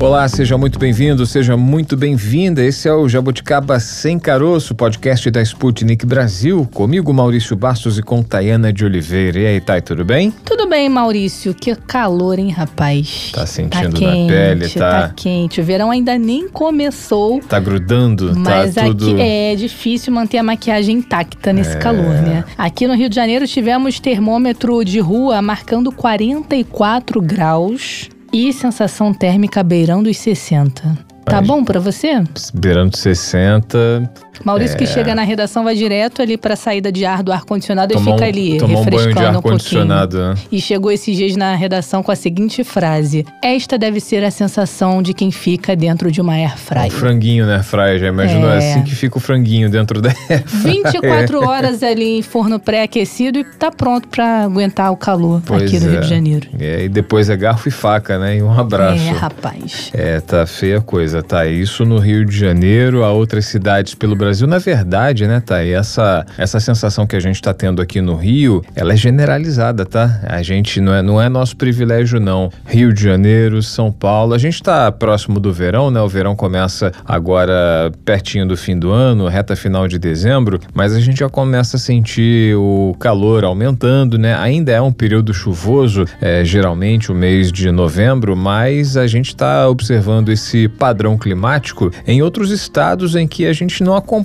Olá, seja muito bem-vindo, seja muito bem-vinda. Esse é o Jabuticaba Sem Caroço, podcast da Sputnik Brasil. Comigo, Maurício Bastos e com Tayana de Oliveira. E aí, Thay, tudo bem? Tudo bem, Maurício. Que calor, hein, rapaz? Tá sentindo tá quente, na pele, tá? Tá quente. O verão ainda nem começou. Tá grudando, mas tá tudo... aqui é difícil manter a maquiagem intacta nesse É. calor, né? Aqui no Rio de Janeiro tivemos termômetro de rua marcando 44 graus e sensação térmica beirando os 60. Tá bom pra você? Beirando 60, Maurício É. que chega na redação vai direto ali pra saída de ar do ar-condicionado e fica um, ali tomar um banho de refrescando um pouquinho. né? E chegou esses dias na redação com a seguinte frase: Esta deve ser a sensação de quem fica dentro de uma air Um fryer. franguinho, né, Fraia? Já imaginou? É É. assim que fica o franguinho dentro da... 24 horas ali em forno pré-aquecido e tá pronto pra aguentar o calor Pois aqui no é. Rio de Janeiro. É, e depois é garfo e faca, né? E um abraço. É, rapaz. É, tá feia a coisa, tá? Isso no Rio de Janeiro, a outras cidades pelo Brasil. Na verdade, né? E essa, essa sensação que a gente tá tendo aqui no Rio, ela é generalizada, tá? A gente não é, não é nosso privilégio, não. Rio de Janeiro, São Paulo. A gente tá próximo do verão, né? O verão começa agora pertinho do fim do ano, reta final de dezembro, mas a gente já começa a sentir o calor aumentando, né? Ainda é um período chuvoso, é, geralmente o mês de novembro, mas a gente está observando esse padrão climático em outros estados em que a gente não acompanha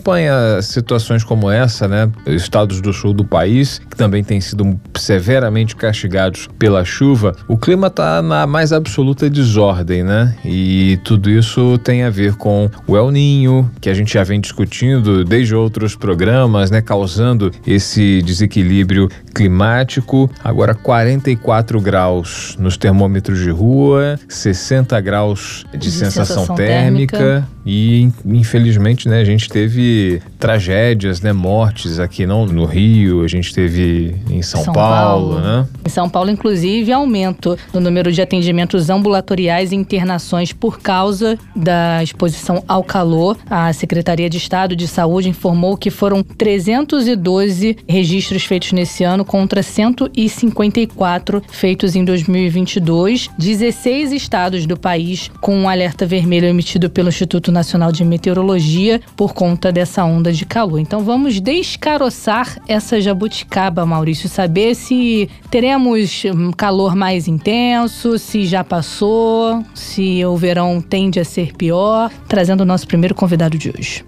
situações como essa, né? Estados do sul do país, que também têm sido severamente castigados pela chuva, o clima está na mais absoluta desordem, né? E tudo isso tem a ver com o El Ninho, que a gente já vem discutindo desde outros programas, né? Causando esse desequilíbrio climático. Agora 44 graus nos termômetros de rua, 60 graus de, De sensação, sensação térmica. térmica. E infelizmente, né, a gente teve tragédias, né, mortes aqui não no Rio, a gente teve em São, São Paulo, Paulo. né? Em São Paulo, inclusive, aumento no número de atendimentos ambulatoriais e internações por causa da exposição ao calor. A Secretaria de Estado de Saúde informou que foram 312 registros feitos nesse ano contra 154 feitos em 2022. 16 estados do país com um alerta vermelho emitido pelo Instituto Nacional de Meteorologia por conta dessa onda de calor. Então vamos descaroçar essa jabuticaba, Maurício, saber se teremos hum, calor mais intenso, se já passou, se o verão tende a ser pior, trazendo o nosso primeiro convidado de hoje.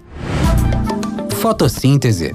Fotossíntese.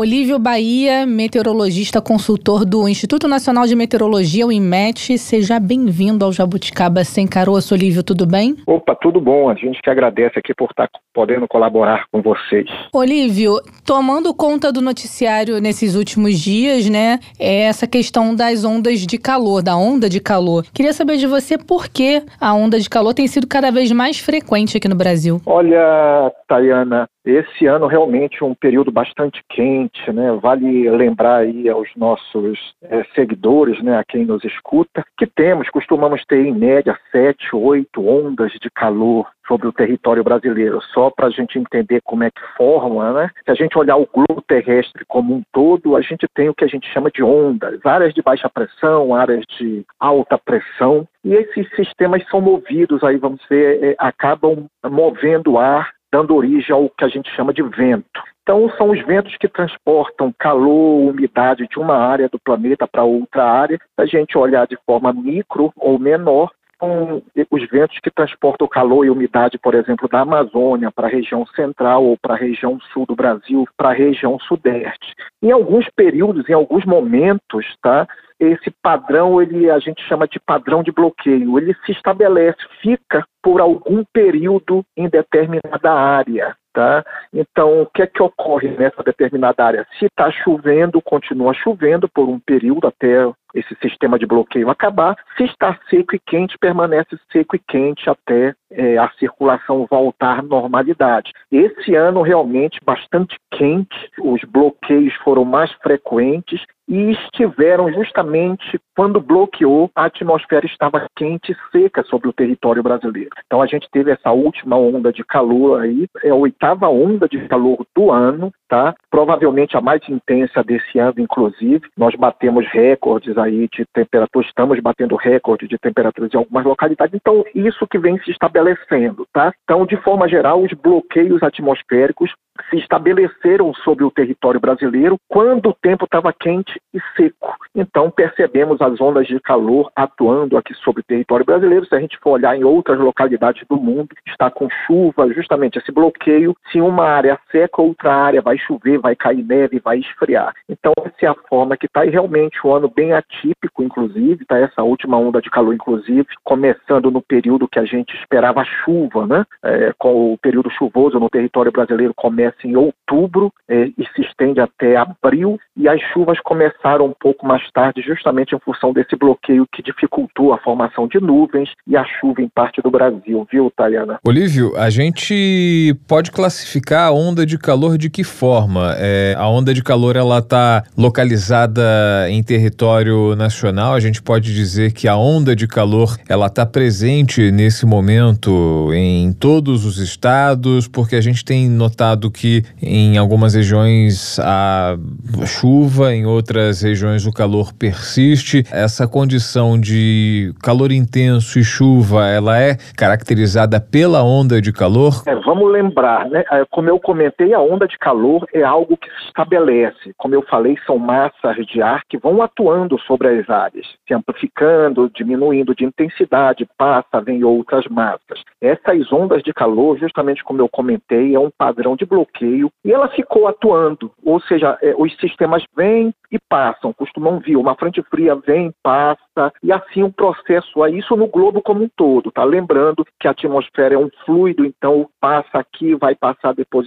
Olívio Bahia, meteorologista consultor do Instituto Nacional de Meteorologia, o INMET. Seja bem-vindo ao Jabuticaba Sem Caroço. Olívio, tudo bem? Opa, tudo bom. A gente que agradece aqui por estar podendo colaborar com vocês. Olívio, tomando conta do noticiário nesses últimos dias, né, é essa questão das ondas de calor, da onda de calor. Queria saber de você por que a onda de calor tem sido cada vez mais frequente aqui no Brasil. Olha, Tayana, esse ano realmente é um período bastante quente, né? Vale lembrar aí aos nossos eh, seguidores, né, a quem nos escuta, que temos, costumamos ter em média sete, oito ondas de calor sobre o território brasileiro, só para a gente entender como é que forma, né? Se a gente olhar o globo terrestre como um todo, a gente tem o que a gente chama de ondas, áreas de baixa pressão, áreas de alta pressão, e esses sistemas são movidos aí, vamos ver, eh, acabam movendo o ar dando origem ao que a gente chama de vento. Então, são os ventos que transportam calor, umidade de uma área do planeta para outra área. Se a gente olhar de forma micro ou menor, são os ventos que transportam calor e umidade, por exemplo, da Amazônia para a região central ou para a região sul do Brasil, para a região sudeste. Em alguns períodos, em alguns momentos, tá? Esse padrão, ele a gente chama de padrão de bloqueio. Ele se estabelece, fica por algum período em determinada área. Tá? Então, o que é que ocorre nessa determinada área? Se está chovendo, continua chovendo por um período até esse sistema de bloqueio acabar. Se está seco e quente, permanece seco e quente até é, a circulação voltar à normalidade. Esse ano realmente bastante quente, os bloqueios foram mais frequentes e estiveram justamente quando bloqueou, a atmosfera estava quente e seca sobre o território brasileiro. Então a gente teve essa última onda de calor aí, é a oitava onda de calor do ano, tá? Provavelmente a mais intensa desse ano, inclusive. Nós batemos recordes aí de temperatura, estamos batendo recorde de temperaturas em algumas localidades. Então isso que vem se estabelecendo, tá? Então de forma geral, os bloqueios atmosféricos se estabeleceram sobre o território brasileiro quando o tempo estava quente e seco. Então percebemos as ondas de calor atuando aqui sobre o território brasileiro. Se a gente for olhar em outras localidades do mundo, está com chuva, justamente esse bloqueio. Se uma área seca, outra área vai chover, vai cair neve, vai esfriar. Então essa é a forma que está e realmente um ano bem atípico, inclusive, tá essa última onda de calor, inclusive, começando no período que a gente esperava chuva, né? É, com o período chuvoso no território brasileiro começa começa em outubro é, e se estende até abril, e as chuvas começaram um pouco mais tarde, justamente em função desse bloqueio que dificultou a formação de nuvens e a chuva em parte do Brasil, viu, Tayana? Olívio, a gente pode classificar a onda de calor de que forma? É, a onda de calor ela está localizada em território nacional. A gente pode dizer que a onda de calor ela está presente nesse momento em todos os estados, porque a gente tem notado que em algumas regiões há chuva, em outras regiões o calor persiste. Essa condição de calor intenso e chuva, ela é caracterizada pela onda de calor? É, vamos lembrar, né? É, como eu comentei, a onda de calor é algo que se estabelece. Como eu falei, são massas de ar que vão atuando sobre as áreas, se amplificando, diminuindo de intensidade, passa, vem outras massas. Essas ondas de calor, justamente como eu comentei, é um padrão de bloqueio bloqueio e ela ficou atuando, ou seja, é, os sistemas vêm e passam, costumam vir, uma frente fria vem, passa, e assim o processo, é isso no globo como um todo, tá? Lembrando que a atmosfera é um fluido, então passa aqui, vai passar depois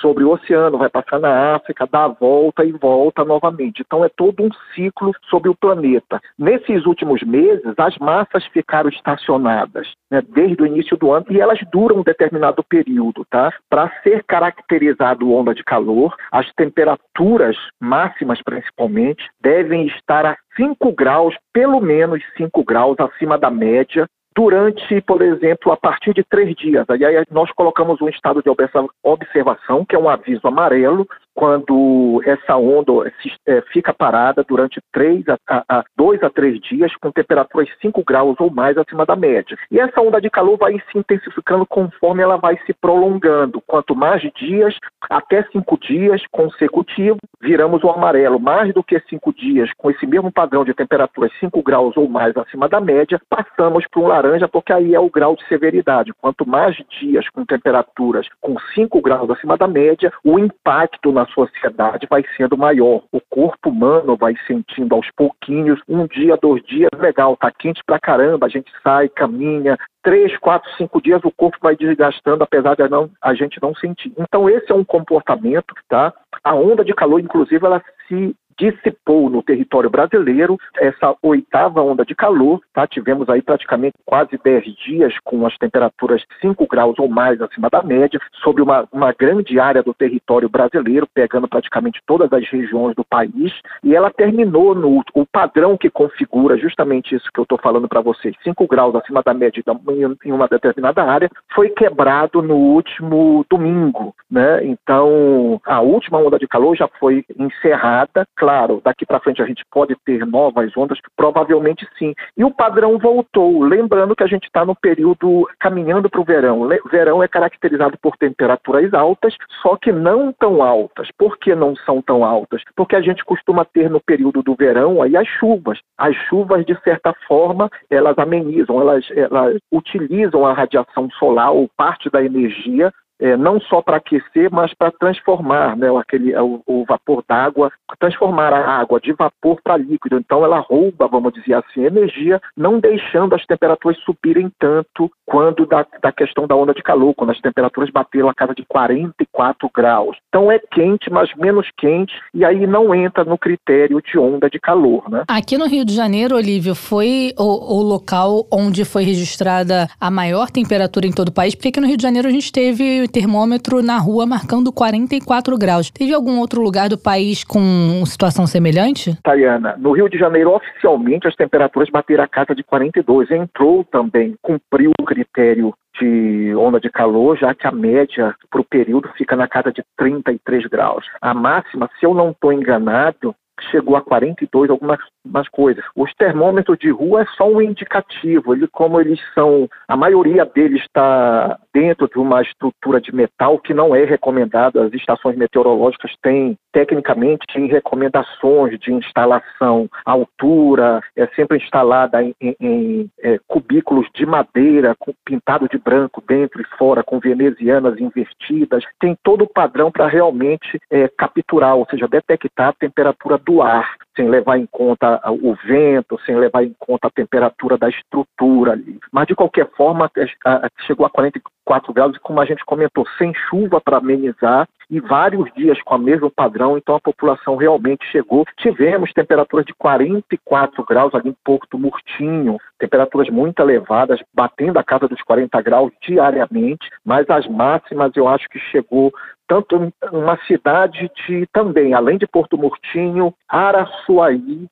sobre o oceano, vai passar na África, dá a volta e volta novamente. Então é todo um ciclo sobre o planeta. Nesses últimos meses, as massas ficaram estacionadas, né, desde o início do ano, e elas duram um determinado período, tá? Para ser caracterizado onda de calor, as temperaturas máximas principalmente devem estar 5 graus, pelo menos 5 graus acima da média durante, por exemplo, a partir de três dias. Aí nós colocamos um estado de observação, que é um aviso amarelo, quando essa onda é, fica parada durante três a, a, dois a três dias com temperaturas 5 graus ou mais acima da média. E essa onda de calor vai se intensificando conforme ela vai se prolongando. Quanto mais dias, até cinco dias consecutivos, viramos o amarelo. Mais do que cinco dias, com esse mesmo padrão de temperaturas 5 graus ou mais acima da média, passamos para um laranja, porque aí é o grau de severidade. Quanto mais dias com temperaturas com 5 graus acima da média, o impacto na sociedade vai sendo maior. O corpo humano vai sentindo aos pouquinhos, um dia, dois dias, legal, tá quente pra caramba, a gente sai, caminha, três, quatro, cinco dias o corpo vai desgastando, apesar de não, a gente não sentir. Então esse é um comportamento, tá? A onda de calor, inclusive, ela se dissipou no território brasileiro essa oitava onda de calor, tá? Tivemos aí praticamente quase 10 dias com as temperaturas 5 graus ou mais acima da média, sobre uma, uma grande área do território brasileiro, pegando praticamente todas as regiões do país, e ela terminou no o padrão que configura justamente isso que eu estou falando para vocês, 5 graus acima da média em uma determinada área, foi quebrado no último domingo, né? Então, a última onda de calor já foi encerrada, claro, claro, daqui para frente a gente pode ter novas ondas? Provavelmente sim. E o padrão voltou. Lembrando que a gente está no período caminhando para o verão. Verão é caracterizado por temperaturas altas, só que não tão altas. Por que não são tão altas? Porque a gente costuma ter no período do verão aí as chuvas. As chuvas, de certa forma, elas amenizam, elas, elas utilizam a radiação solar ou parte da energia é, não só para aquecer, mas para transformar né, aquele, o, o vapor d'água, transformar a água de vapor para líquido. Então ela rouba, vamos dizer assim, energia, não deixando as temperaturas subirem tanto quando da, da questão da onda de calor, quando as temperaturas bateram a casa de 44 graus. Então é quente, mas menos quente, e aí não entra no critério de onda de calor. Né? Aqui no Rio de Janeiro, Olívio, foi o, o local onde foi registrada a maior temperatura em todo o país, porque aqui no Rio de Janeiro a gente teve termômetro na rua marcando 44 graus. Teve algum outro lugar do país com situação semelhante? Tayana, no Rio de Janeiro, oficialmente, as temperaturas bateram a casa de 42. Entrou também, cumpriu o critério de onda de calor, já que a média para o período fica na casa de 33 graus. A máxima, se eu não estou enganado, chegou a 42, algumas umas coisas. Os termômetros de rua é só um indicativo. Ele, como eles são, a maioria deles está dentro de uma estrutura de metal que não é recomendada. As estações meteorológicas têm, tecnicamente, têm recomendações de instalação. Altura é sempre instalada em, em, em é, cubículos de madeira, com, pintado de branco dentro e fora, com venezianas invertidas. Tem todo o padrão para realmente é, capturar, ou seja, detectar a temperatura do ar sem levar em conta o vento, sem levar em conta a temperatura da estrutura ali. Mas, de qualquer forma, chegou a 44 graus e, como a gente comentou, sem chuva para amenizar e vários dias com o mesmo padrão, então a população realmente chegou. Tivemos temperaturas de 44 graus ali em Porto Murtinho, temperaturas muito elevadas, batendo a casa dos 40 graus diariamente, mas as máximas eu acho que chegou tanto uma cidade de também, além de Porto Murtinho, Araçuaí,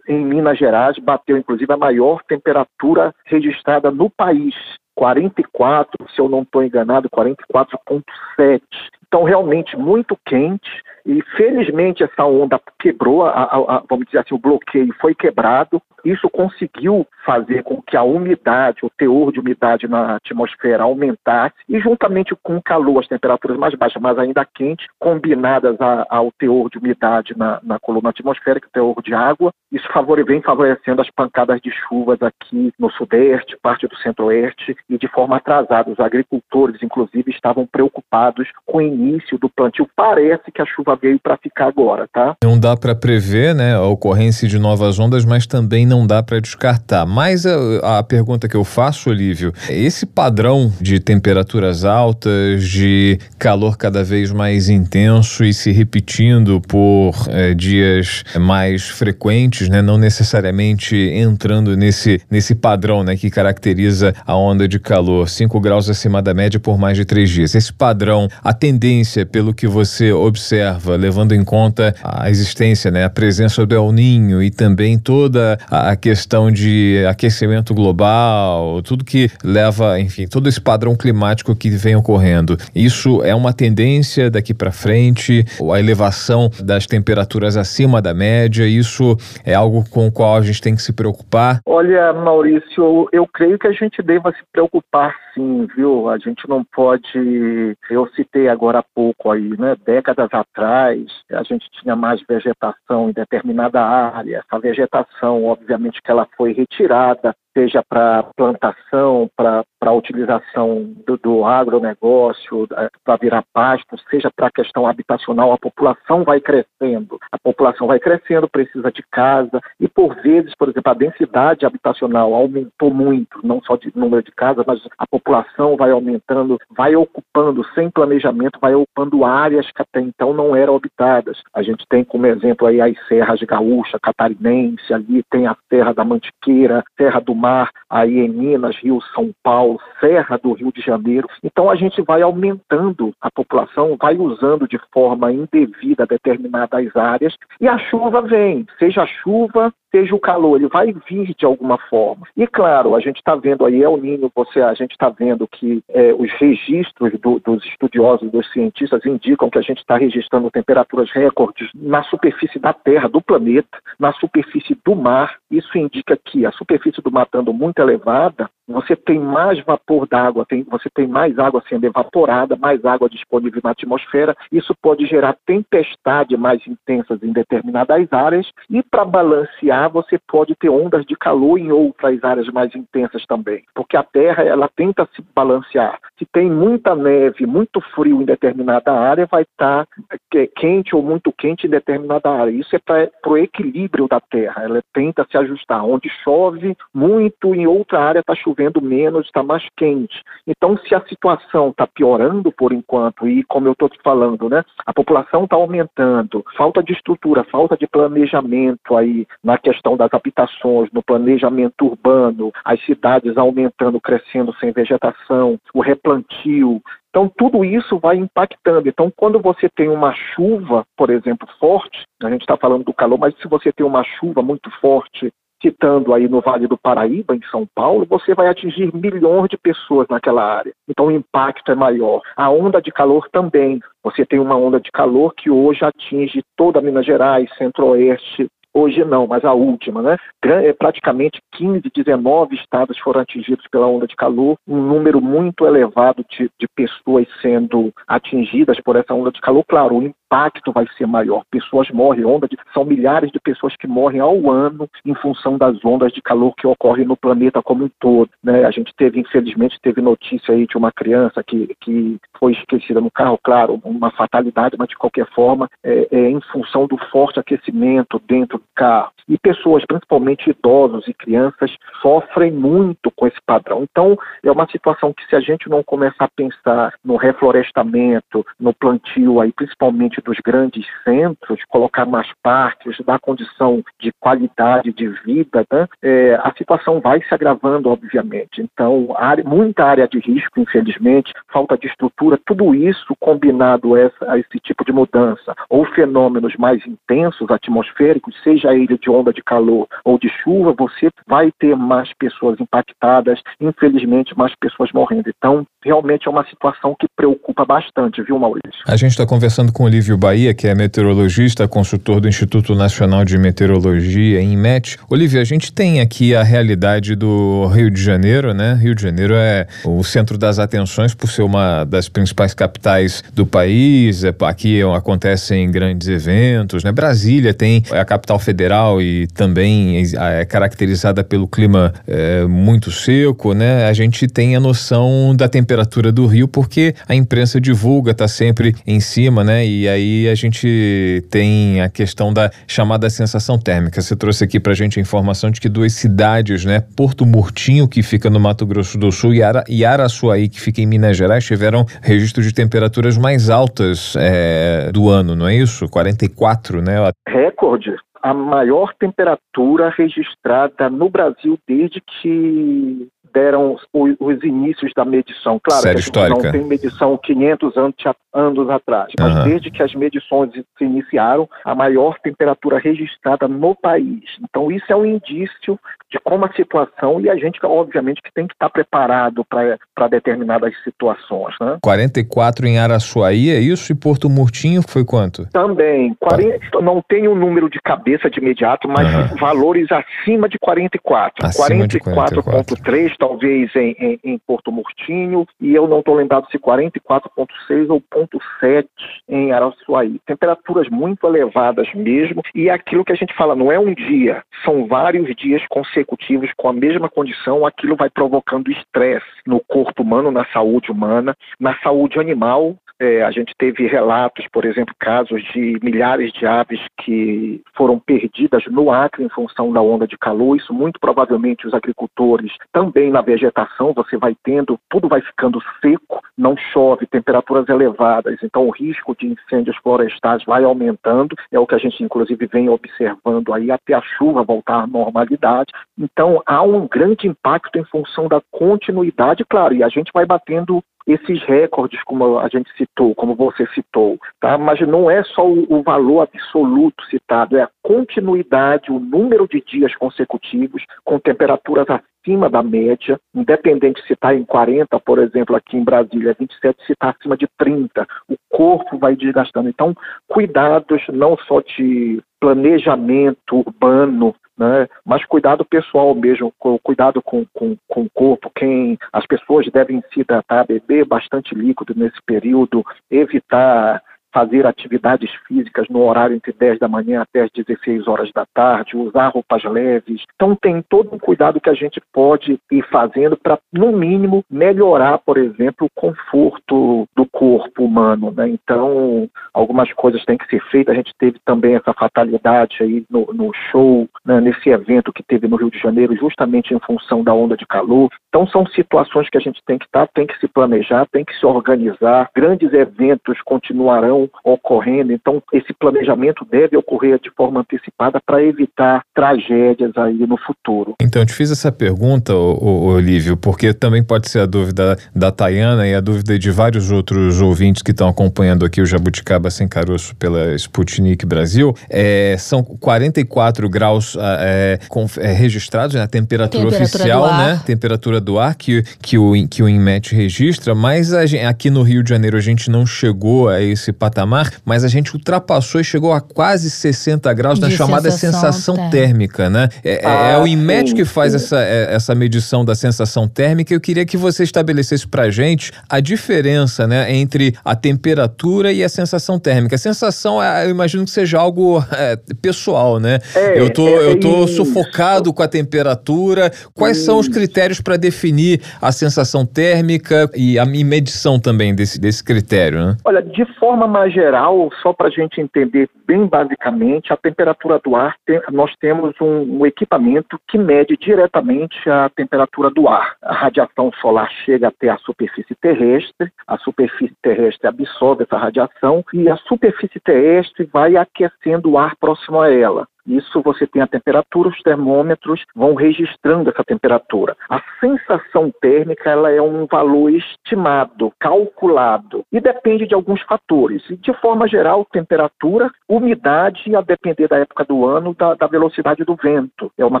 em Minas Gerais, bateu inclusive a maior temperatura registrada no país. 44, se eu não estou enganado, 44,7. Então, realmente muito quente e felizmente essa onda quebrou, a, a, a, vamos dizer assim, o bloqueio foi quebrado. Isso conseguiu fazer com que a umidade, o teor de umidade na atmosfera aumentasse e juntamente com o calor, as temperaturas mais baixas, mas ainda quentes, combinadas ao teor de umidade na, na coluna atmosférica, teor de água, isso favore, vem favorecendo as pancadas de chuvas aqui no sudeste, parte do centro-oeste e de forma atrasada. Os agricultores, inclusive, estavam preocupados com o início do plantio. Parece que a chuva veio para ficar agora, tá? Não dá para prever, né, a ocorrência de novas ondas, mas também não dá para descartar. Mas a, a, pergunta que eu faço, Olívio, esse padrão de temperaturas altas, de calor cada vez mais intenso e se repetindo por é, dias mais frequentes, né, não necessariamente entrando nesse, nesse padrão, né, que caracteriza a onda de calor, 5 graus acima da média por mais de três dias. Esse padrão, a tendência, pelo que você observa levando em conta a existência, né, a presença do El Ninho e também toda a questão de aquecimento global, tudo que leva, enfim, todo esse padrão climático que vem ocorrendo. Isso é uma tendência daqui para frente, a elevação das temperaturas acima da média, isso é algo com o qual a gente tem que se preocupar? Olha, Maurício, eu creio que a gente deva se preocupar sim, viu? A gente não pode. Eu citei agora há pouco aí, né? Décadas atrás, a gente tinha mais vegetação em determinada área. Essa vegetação, obviamente, que ela foi retirada seja para plantação, para a utilização do, do agronegócio, para virar pasto, seja para a questão habitacional, a população vai crescendo. A população vai crescendo, precisa de casa, e por vezes, por exemplo, a densidade habitacional aumentou muito, não só de número de casas, mas a população vai aumentando, vai ocupando, sem planejamento, vai ocupando áreas que até então não eram habitadas. A gente tem como exemplo aí as serras de Gaúcha, Catarinense, ali tem a Serra da Mantiqueira, Serra do Mar, aí em Minas, Rio, São Paulo, Serra do Rio de Janeiro. Então a gente vai aumentando a população, vai usando de forma indevida determinadas áreas e a chuva vem, seja chuva, seja o calor, ele vai vir de alguma forma. E claro, a gente está vendo aí, El Ninho, você, a gente está vendo que é, os registros do, dos estudiosos, dos cientistas, indicam que a gente está registrando temperaturas recordes na superfície da Terra, do planeta, na superfície do mar. Isso indica que a superfície do mar estando muito elevada, você tem mais vapor d'água, você tem mais água sendo evaporada, mais água disponível na atmosfera. Isso pode gerar tempestades mais intensas em determinadas áreas e para balancear você pode ter ondas de calor em outras áreas mais intensas também, porque a Terra ela tenta se balancear. Se tem muita neve, muito frio em determinada área, vai estar tá quente ou muito quente em determinada área. Isso é para o equilíbrio da Terra. Ela tenta se ajustar. Onde chove muito, em outra área está chovendo menos, está mais quente. Então, se a situação está piorando por enquanto, e como eu estou te falando, né, a população está aumentando, falta de estrutura, falta de planejamento aí na questão das habitações, no planejamento urbano, as cidades aumentando, crescendo sem vegetação, o replantio, então, tudo isso vai impactando. Então, quando você tem uma chuva, por exemplo, forte, a gente está falando do calor, mas se você tem uma chuva muito forte, citando aí no Vale do Paraíba, em São Paulo, você vai atingir milhões de pessoas naquela área. Então, o impacto é maior. A onda de calor também. Você tem uma onda de calor que hoje atinge toda Minas Gerais, Centro-Oeste, Hoje não, mas a última, né? É, praticamente 15, 19 estados foram atingidos pela onda de calor, um número muito elevado de, de pessoas sendo atingidas por essa onda de calor. Claro, o impacto vai ser maior. Pessoas morrem, onda de, são milhares de pessoas que morrem ao ano em função das ondas de calor que ocorrem no planeta como um todo. Né? A gente teve, infelizmente, teve notícia aí de uma criança que, que foi esquecida no carro, claro, uma fatalidade, mas de qualquer forma, é, é em função do forte aquecimento dentro do carro. E pessoas, principalmente idosos e crianças, sofrem muito com esse padrão. Então, é uma situação que se a gente não começar a pensar no reflorestamento, no plantio aí, principalmente dos grandes centros, colocar mais parques, dar condição de qualidade de vida, né, é, a situação vai se agravando, obviamente. Então, área, muita área de risco, infelizmente, falta de estrutura, tudo isso combinado a esse tipo de mudança, ou fenômenos mais intensos atmosféricos, seja ele de onda de calor ou de chuva, você vai ter mais pessoas impactadas, infelizmente, mais pessoas morrendo. Então, realmente é uma situação que preocupa bastante, viu, Maurício? A gente está conversando com o Olívio Bahia, que é meteorologista, consultor do Instituto Nacional de Meteorologia, INMET. Olívio, a gente tem aqui a realidade do Rio de Janeiro, né? Rio de Janeiro é o centro das atenções por ser uma das principais capitais do país. É, aqui acontecem grandes eventos, né? Brasília tem a capital federal e também é caracterizada pelo clima é, muito seco, né? A gente tem a noção da temperatura do Rio porque a imprensa divulga, está sempre em cima, né? E aí a gente tem a questão da chamada sensação térmica. Você trouxe aqui para a gente a informação de que duas cidades, né? Porto Murtinho, que fica no Mato Grosso do Sul, e, Ara, e Araçuaí, que fica em Minas Gerais, tiveram registro de temperaturas mais altas é, do ano, não é isso? 44, né? Recorde a maior temperatura registrada no Brasil desde que deram os, os inícios da medição. Claro, Série que a gente não tem medição 500 anos, anos atrás, mas uhum. desde que as medições se iniciaram, a maior temperatura registrada no país. Então isso é um indício de como a situação e a gente, obviamente, que tem que estar preparado para determinadas situações. Né? 44 em Araçuaí, é isso? E Porto Murtinho foi quanto? Também. 40, não tenho o um número de cabeça de imediato, mas uhum. valores acima de 44. 44,3 talvez em, em, em, Porto Murtinho e eu não estou lembrado se 44,6 ou 0,7 em Araçuaí. Temperaturas muito elevadas mesmo e é aquilo que a gente fala, não é um dia, são vários dias consecutivos consecutivos com a mesma condição, aquilo vai provocando estresse no corpo humano, na saúde humana, na saúde animal. É, a gente teve relatos, por exemplo, casos de milhares de aves que foram perdidas no Acre em função da onda de calor. Isso muito provavelmente os agricultores também na vegetação, você vai tendo, tudo vai ficando seco, não chove, temperaturas elevadas, então o risco de incêndios florestais vai aumentando. É o que a gente inclusive vem observando aí até a chuva voltar à normalidade. Então, há um grande impacto em função da continuidade, claro, e a gente vai batendo esses recordes, como a gente citou, como você citou, tá? mas não é só o, o, valor absoluto citado, é a continuidade, o número de dias consecutivos com temperaturas acima da média, independente se está em 40, por exemplo, aqui em Brasília, 27, se está acima de 30, o corpo vai desgastando. Então, cuidados não só de planejamento urbano, né? Mas cuidado pessoal mesmo, cuidado com, com, com o corpo. Quem as pessoas devem se hidratar, beber bastante líquido nesse período, evitar fazer atividades físicas no horário entre 10 da manhã até as 16 horas da tarde, usar roupas leves. Então tem todo um cuidado que a gente pode ir fazendo para, no mínimo, melhorar, por exemplo, o conforto do corpo humano. Né? Então, algumas coisas têm que ser feitas. A gente teve também essa fatalidade aí no, no show, né? nesse evento que teve no Rio de Janeiro, justamente em função da onda de calor. Então são situações que a gente tem que estar, tem que se planejar, tem que se organizar. Grandes eventos continuarão ocorrendo. Então, esse planejamento deve ocorrer de forma antecipada para evitar tragédias aí no futuro. Então, eu te fiz essa pergunta, Olívio, porque também pode ser a dúvida da Tayana e a dúvida de vários outros ouvintes que estão acompanhando aqui o Jabuticaba Sem Caroço pela Sputnik Brasil. É, são 44 graus ah, é, com, é, registrados, né? a temperatura, temperatura oficial, né? Temperatura do ar que, que, o, que o INMET registra, mas a, aqui no Rio de Janeiro a gente não chegou a esse patamar patamar, mas a gente ultrapassou e chegou a quase 60 graus na chamada sensação, sensação térmica, né? É, ah, é o INMET que faz essa, é, essa medição da sensação térmica. Eu queria que você estabelecesse pra gente a diferença, né, entre a temperatura e a sensação térmica. A sensação, é, eu imagino que seja algo é, pessoal, né? É, eu tô, eu tô sufocado com a temperatura. Quais isso. são os critérios para definir a sensação térmica e a medição também desse, desse critério, né? Olha, de forma geral, só para a gente entender bem basicamente, a temperatura do ar, nós temos um, um, equipamento que mede diretamente a temperatura do ar. A radiação solar chega até a superfície terrestre, a superfície terrestre absorve essa radiação e a superfície terrestre vai aquecendo o ar próximo a ela. Isso você tem a temperatura, os termômetros vão registrando essa temperatura. A sensação térmica ela é um valor estimado, calculado e depende de alguns fatores. De forma geral, temperatura, umidade, a depender da época do ano, da, da velocidade do vento. É uma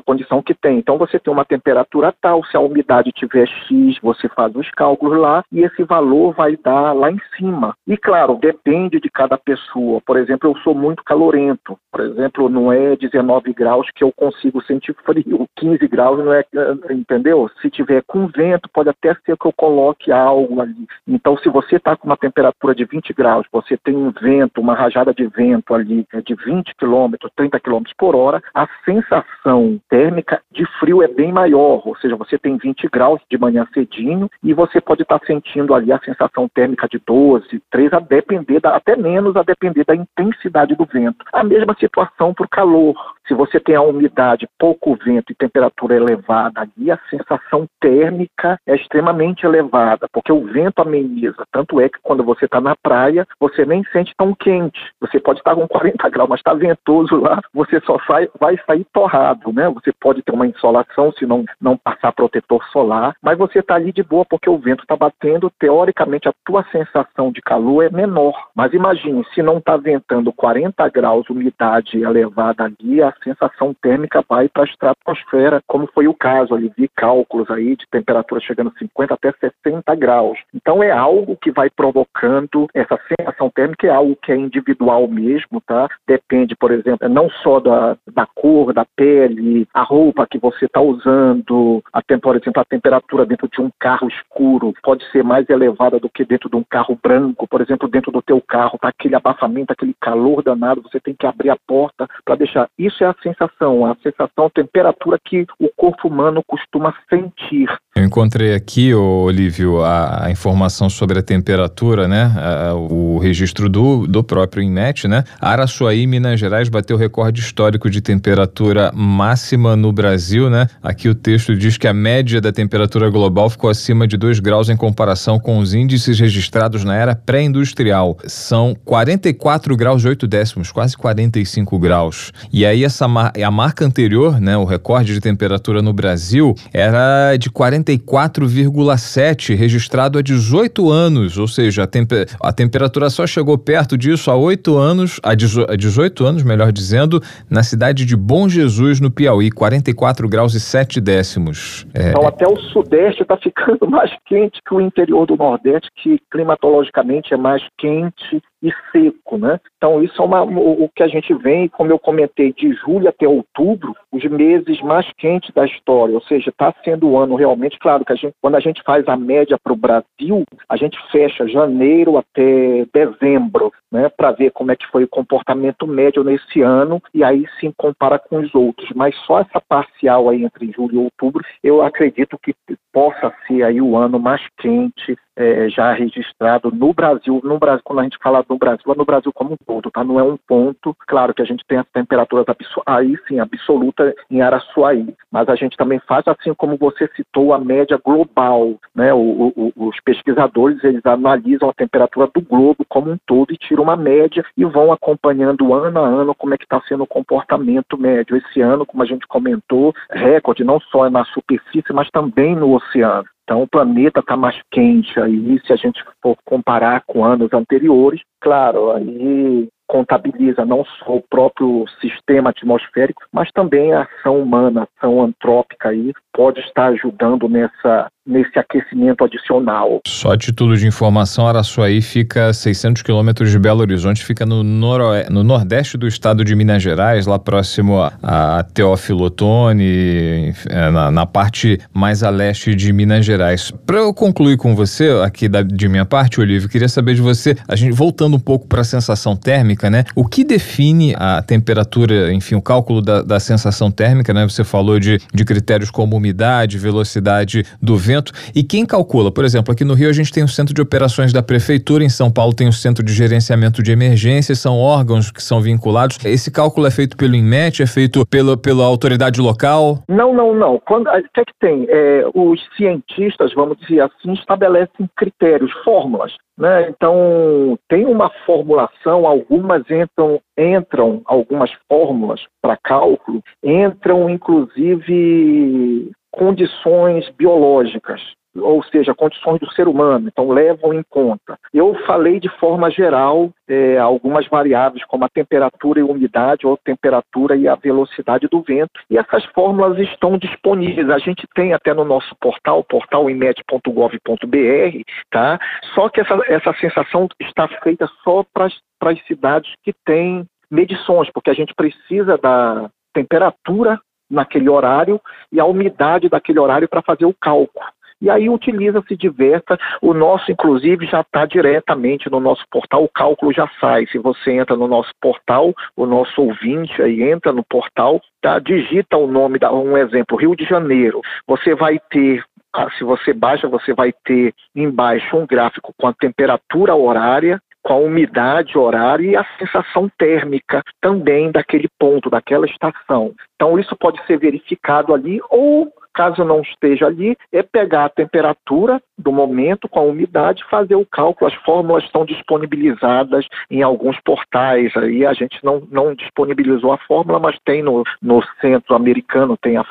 condição que tem. Então você tem uma temperatura tal, se a umidade tiver X, você faz os cálculos lá e esse valor vai dar lá em cima. E claro, depende de cada pessoa. Por exemplo, eu sou muito calorento. Por exemplo, não é 19 graus que eu consigo sentir frio. 15 graus não é, entendeu? Se tiver com vento, pode até ser que eu coloque algo ali. Então, se você está com uma temperatura de 20 graus, você tem um vento, uma rajada de vento ali é de 20 km, 30 km por hora, a sensação térmica de frio é bem maior. Ou seja, você tem 20 graus de manhã cedinho e você pode estar tá sentindo ali a sensação térmica de 12, 13, a depender, da, até menos a depender da intensidade do vento. A mesma situação para o calor calor. Se você tem a umidade, pouco vento e temperatura elevada ali, a sensação térmica é extremamente elevada, porque o vento ameniza. Tanto é que quando você está na praia, você nem sente tão quente. Você pode estar com 40 graus, mas está ventoso lá, você só sai, vai sair torrado, né? Você pode ter uma insolação se não, não passar protetor solar, mas você está ali de boa porque o vento está batendo. Teoricamente, a tua sensação de calor é menor. Mas imagine, se não está ventando 40 graus, umidade elevada a sensação térmica vai para a estratosfera, como foi o caso ali, vi cálculos aí de temperatura chegando a 50 até 60 graus. Então é algo que vai provocando essa sensação térmica, é algo que é individual mesmo, tá? Depende, por exemplo, não só da, da cor, da pele, a roupa que você está usando, a, por exemplo, a temperatura dentro de um carro escuro pode ser mais elevada do que dentro de um carro branco. Por exemplo, dentro do teu carro tá aquele abafamento, aquele calor danado, você tem que abrir a porta para deixar. Isso é a sensação, a sensação, a temperatura que o corpo humano costuma sentir. Eu encontrei aqui, Olívio, a, a informação sobre a temperatura, né? A, o registro do, do próprio INMET, né? Araçuaí, Minas Gerais, bateu recorde histórico de temperatura máxima no Brasil, né? Aqui o texto diz que a média da temperatura global ficou acima de 2 graus em comparação com os índices registrados na era pré-industrial. São 44 graus e 8 décimos, quase 45 graus. E aí essa a marca anterior, né, o recorde de temperatura no Brasil, era de 44,7, registrado há 18 anos, ou seja, a, tempe a temperatura só chegou perto disso há 8 anos, há 18 anos, melhor dizendo, na cidade de Bom Jesus, no Piauí, 44 graus e 7 décimos. É... Então até o sudeste está ficando mais quente que o interior do nordeste, que climatologicamente é mais quente e seco, né? Então isso é uma, o, que a gente vem, como eu comentei, de julho até outubro, os meses mais quentes da história, ou seja, está sendo o ano realmente, claro que a gente, quando a gente faz a média para o Brasil, a gente fecha janeiro até dezembro, né, para ver como é que foi o comportamento médio nesse ano e aí sim compara com os outros. Mas só essa parcial aí entre julho e outubro, eu acredito que possa ser aí o ano mais quente é, já registrado no Brasil. No Brasil, quando a gente fala no Brasil, é no Brasil como um todo, tá? Não é um ponto. Claro que a gente tem as temperaturas aí sim absoluta em Araçuaí, mas a gente também faz assim como você citou a média global, né? O, o, os pesquisadores eles analisam a temperatura do globo como um todo e tiram uma média e vão acompanhando ano a ano como é que está sendo o comportamento médio. Esse ano, como a gente comentou, recorde não só na superfície, mas também no oceano. Então o planeta está mais quente aí, se a gente for comparar com anos anteriores, claro, aí contabiliza não só o próprio sistema atmosférico, mas também a ação humana, a ação antrópica aí, pode estar ajudando nessa nesse aquecimento adicional. Só a título de informação, Araçuaí fica a 600 quilômetros de Belo Horizonte, fica no, no nordeste do estado de Minas Gerais, lá próximo a, a Teófilo Otoni, é, na, na, parte mais a leste de Minas Gerais. Para eu concluir com você, aqui da, de minha parte, Olívio, queria saber de você, a gente voltando um pouco para a sensação térmica, né? O que define a temperatura, enfim, o cálculo da, da sensação térmica, né? Você falou de, de critérios como umidade, velocidade do vento. E quem calcula? Por exemplo, aqui no Rio a gente tem o centro de operações da prefeitura, em São Paulo tem o centro de gerenciamento de emergências, são órgãos que são vinculados. Esse cálculo é feito pelo INMET, é feito pela, pela autoridade local? Não, não, não. Quando, o que é que tem? É, os cientistas, vamos dizer assim, estabelecem critérios, fórmulas. Né? Então, tem uma formulação, algumas entram, entram algumas fórmulas para cálculo, entram inclusive condições biológicas, ou seja, condições do ser humano, então levam em conta. Eu falei de forma geral é, algumas variáveis, como a temperatura e umidade, ou a temperatura e a velocidade do vento, e essas fórmulas estão disponíveis. A gente tem até no nosso portal, portalimet.gov.br, tá? Só que essa, essa sensação está feita só para as cidades que têm medições, porque a gente precisa da temperatura naquele horário e a umidade daquele horário para fazer o cálculo. E aí utiliza-se diversa, o nosso inclusive já está diretamente no nosso portal, o cálculo já sai. Se você entra no nosso portal, o nosso ouvinte aí entra no portal, tá, digita o nome, da, um exemplo, Rio de Janeiro, você vai ter ah, se você baixa, você vai ter embaixo um gráfico com a temperatura horária, com a umidade horária e a sensação térmica também daquele ponto, daquela estação. Então, isso pode ser verificado ali ou caso não esteja ali, é pegar a temperatura do momento com a umidade, fazer o cálculo. As fórmulas estão disponibilizadas em alguns portais. Aí a gente não, não disponibilizou a fórmula, mas tem no, no centro americano tem a,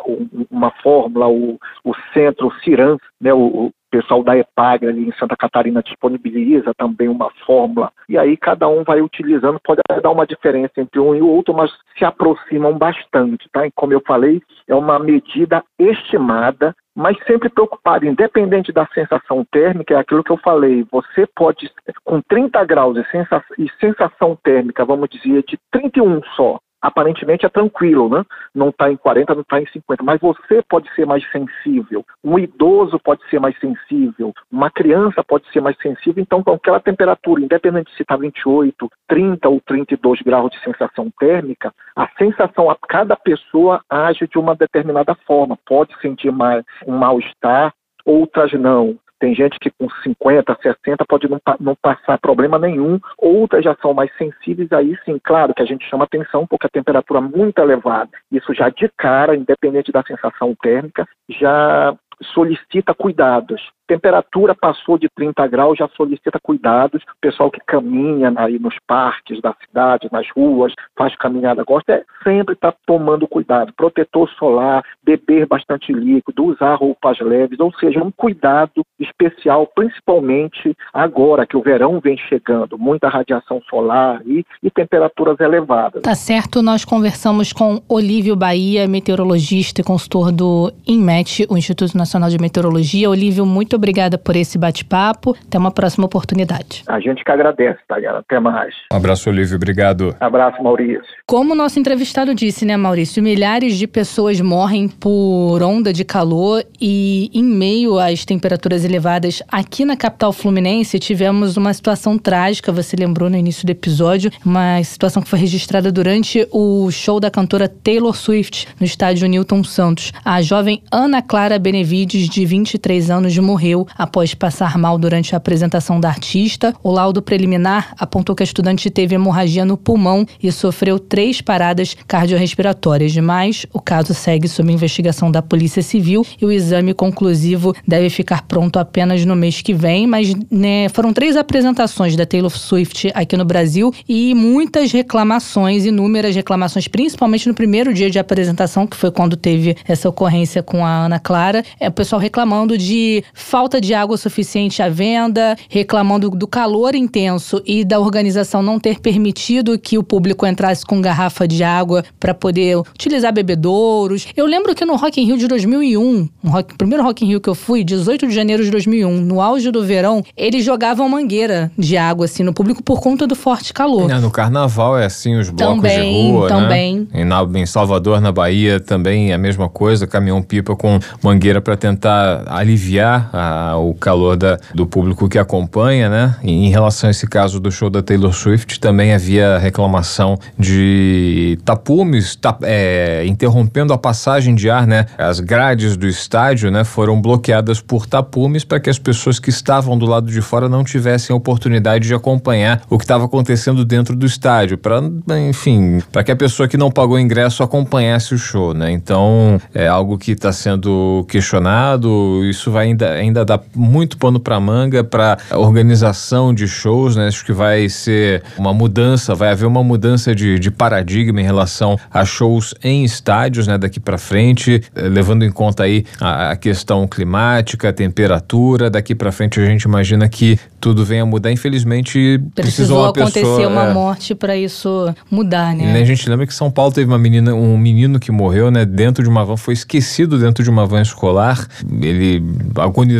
uma fórmula, o, o centro CIRAM, né, o, pessoal da EPAG ali em Santa Catarina disponibiliza também uma fórmula, e aí cada um vai utilizando, pode dar uma diferença entre um e o outro, mas se aproximam bastante, tá? E como eu falei, é uma medida estimada, mas sempre preocupado, independente da sensação térmica, é aquilo que eu falei, você pode, com 30 graus e sensação, e sensação térmica, vamos dizer, de 31 só, aparentemente é tranquilo, né? Não está em 40, não está em 50, mas você pode ser mais sensível, um idoso pode ser mais sensível, uma criança pode ser mais sensível, então com aquela temperatura, independente se está 28, 30 ou 32 graus de sensação térmica, a sensação a cada pessoa age de uma determinada forma, pode sentir mais um mal-estar, outras não. Tem gente que com 50, 60 pode não, não, passar problema nenhum, outras já são mais sensíveis, aí sim, claro que a gente chama atenção porque a temperatura é muito elevada. Isso já de cara, independente da sensação térmica, já solicita cuidados temperatura passou de 30 graus, já solicita cuidados. O pessoal que caminha aí nos parques da cidade, nas ruas, faz caminhada, gosta, é sempre estar tá tomando cuidado. Protetor solar, beber bastante líquido, usar roupas leves, ou seja, um cuidado especial, principalmente agora que o verão vem chegando, muita radiação solar e, e temperaturas elevadas. Tá certo, nós conversamos com Olívio Bahia, meteorologista e consultor do INMET, o Instituto Nacional de Meteorologia. Olívio, muito obrigada por esse bate-papo. Até uma próxima oportunidade. A gente que agradece, Tayana. Até mais. Um abraço, Olívio. Obrigado. Abraço, Maurício. Como o nosso entrevistado disse, né, Maurício? Milhares de pessoas morrem por onda de calor e, em meio às temperaturas elevadas aqui na capital fluminense, tivemos uma situação trágica. Você lembrou no início do episódio, uma situação que foi registrada durante o show da cantora Taylor Swift no estádio Newton Santos. A jovem Ana Clara Benevides, de 23 anos, morreu após passar mal durante a apresentação da artista. O laudo preliminar apontou que a estudante teve hemorragia no pulmão e sofreu três paradas cardiorrespiratórias. Mas o caso segue sob investigação da Polícia Civil e o exame conclusivo deve ficar pronto apenas no mês que vem. Mas né, foram três apresentações da Taylor Swift aqui no Brasil e muitas reclamações, inúmeras reclamações, principalmente no primeiro dia de apresentação, que foi quando teve essa ocorrência com a Ana Clara. É o pessoal reclamando de falta de água suficiente à venda, reclamando do calor intenso e da organização não ter permitido que o público entrasse com garrafa de água para poder utilizar bebedouros. Eu lembro que no Rock in Rio de 2001, no rock, primeiro Rock in Rio que eu fui, 18 de janeiro de 2001, no auge do verão, eles jogavam mangueira de água assim no público por conta do forte calor. É, no carnaval é assim os blocos também, de rua, também. né? E na, em Salvador, na Bahia, também é a mesma coisa, caminhão pipa com mangueira para tentar aliviar a, o calor da, do público que acompanha, né? E em relação a esse caso do show da Taylor Swift, também havia reclamação de tapumes tap, é, interrompendo a passagem de ar, né? As grades do estádio, né, foram bloqueadas por tapumes para que as pessoas que estavam do lado de fora não tivessem a oportunidade de acompanhar o que estava acontecendo dentro do estádio, para, enfim, para que a pessoa que não pagou ingresso acompanhasse o show, né? Então, é algo que está sendo questionado, isso vai ainda, ainda dar muito pano para manga para organização de shows, né? Acho que vai ser uma mudança, vai haver uma mudança de, de paradigma em relação a shows em estádios, né? Daqui para frente, eh, levando em conta aí a, a questão climática, a temperatura, daqui para frente a gente imagina que tudo venha a mudar. Infelizmente, precisou acontecer pessoa, uma é, morte para isso mudar, né? A gente lembra que São Paulo teve uma menina, um menino que morreu, né, dentro de uma van, foi esquecido dentro de uma van escolar, ele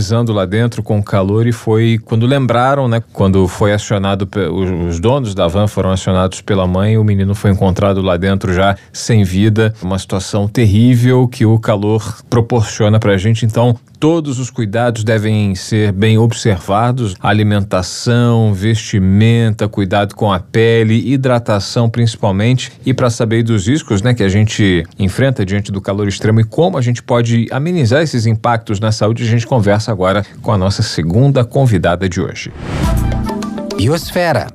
agonizando lá dentro com calor e foi quando lembraram, né, quando foi acionado os donos da van foram acionados pela mãe, o menino foi encontrado lá dentro já sem vida, uma situação terrível que o calor proporciona pra gente. Então, Todos os cuidados devem ser bem observados: alimentação, vestimenta, cuidado com a pele, hidratação principalmente. E para saber dos riscos né, que a gente enfrenta diante do calor extremo e como a gente pode amenizar esses impactos na saúde, a gente conversa agora com a nossa segunda convidada de hoje. Biosfera.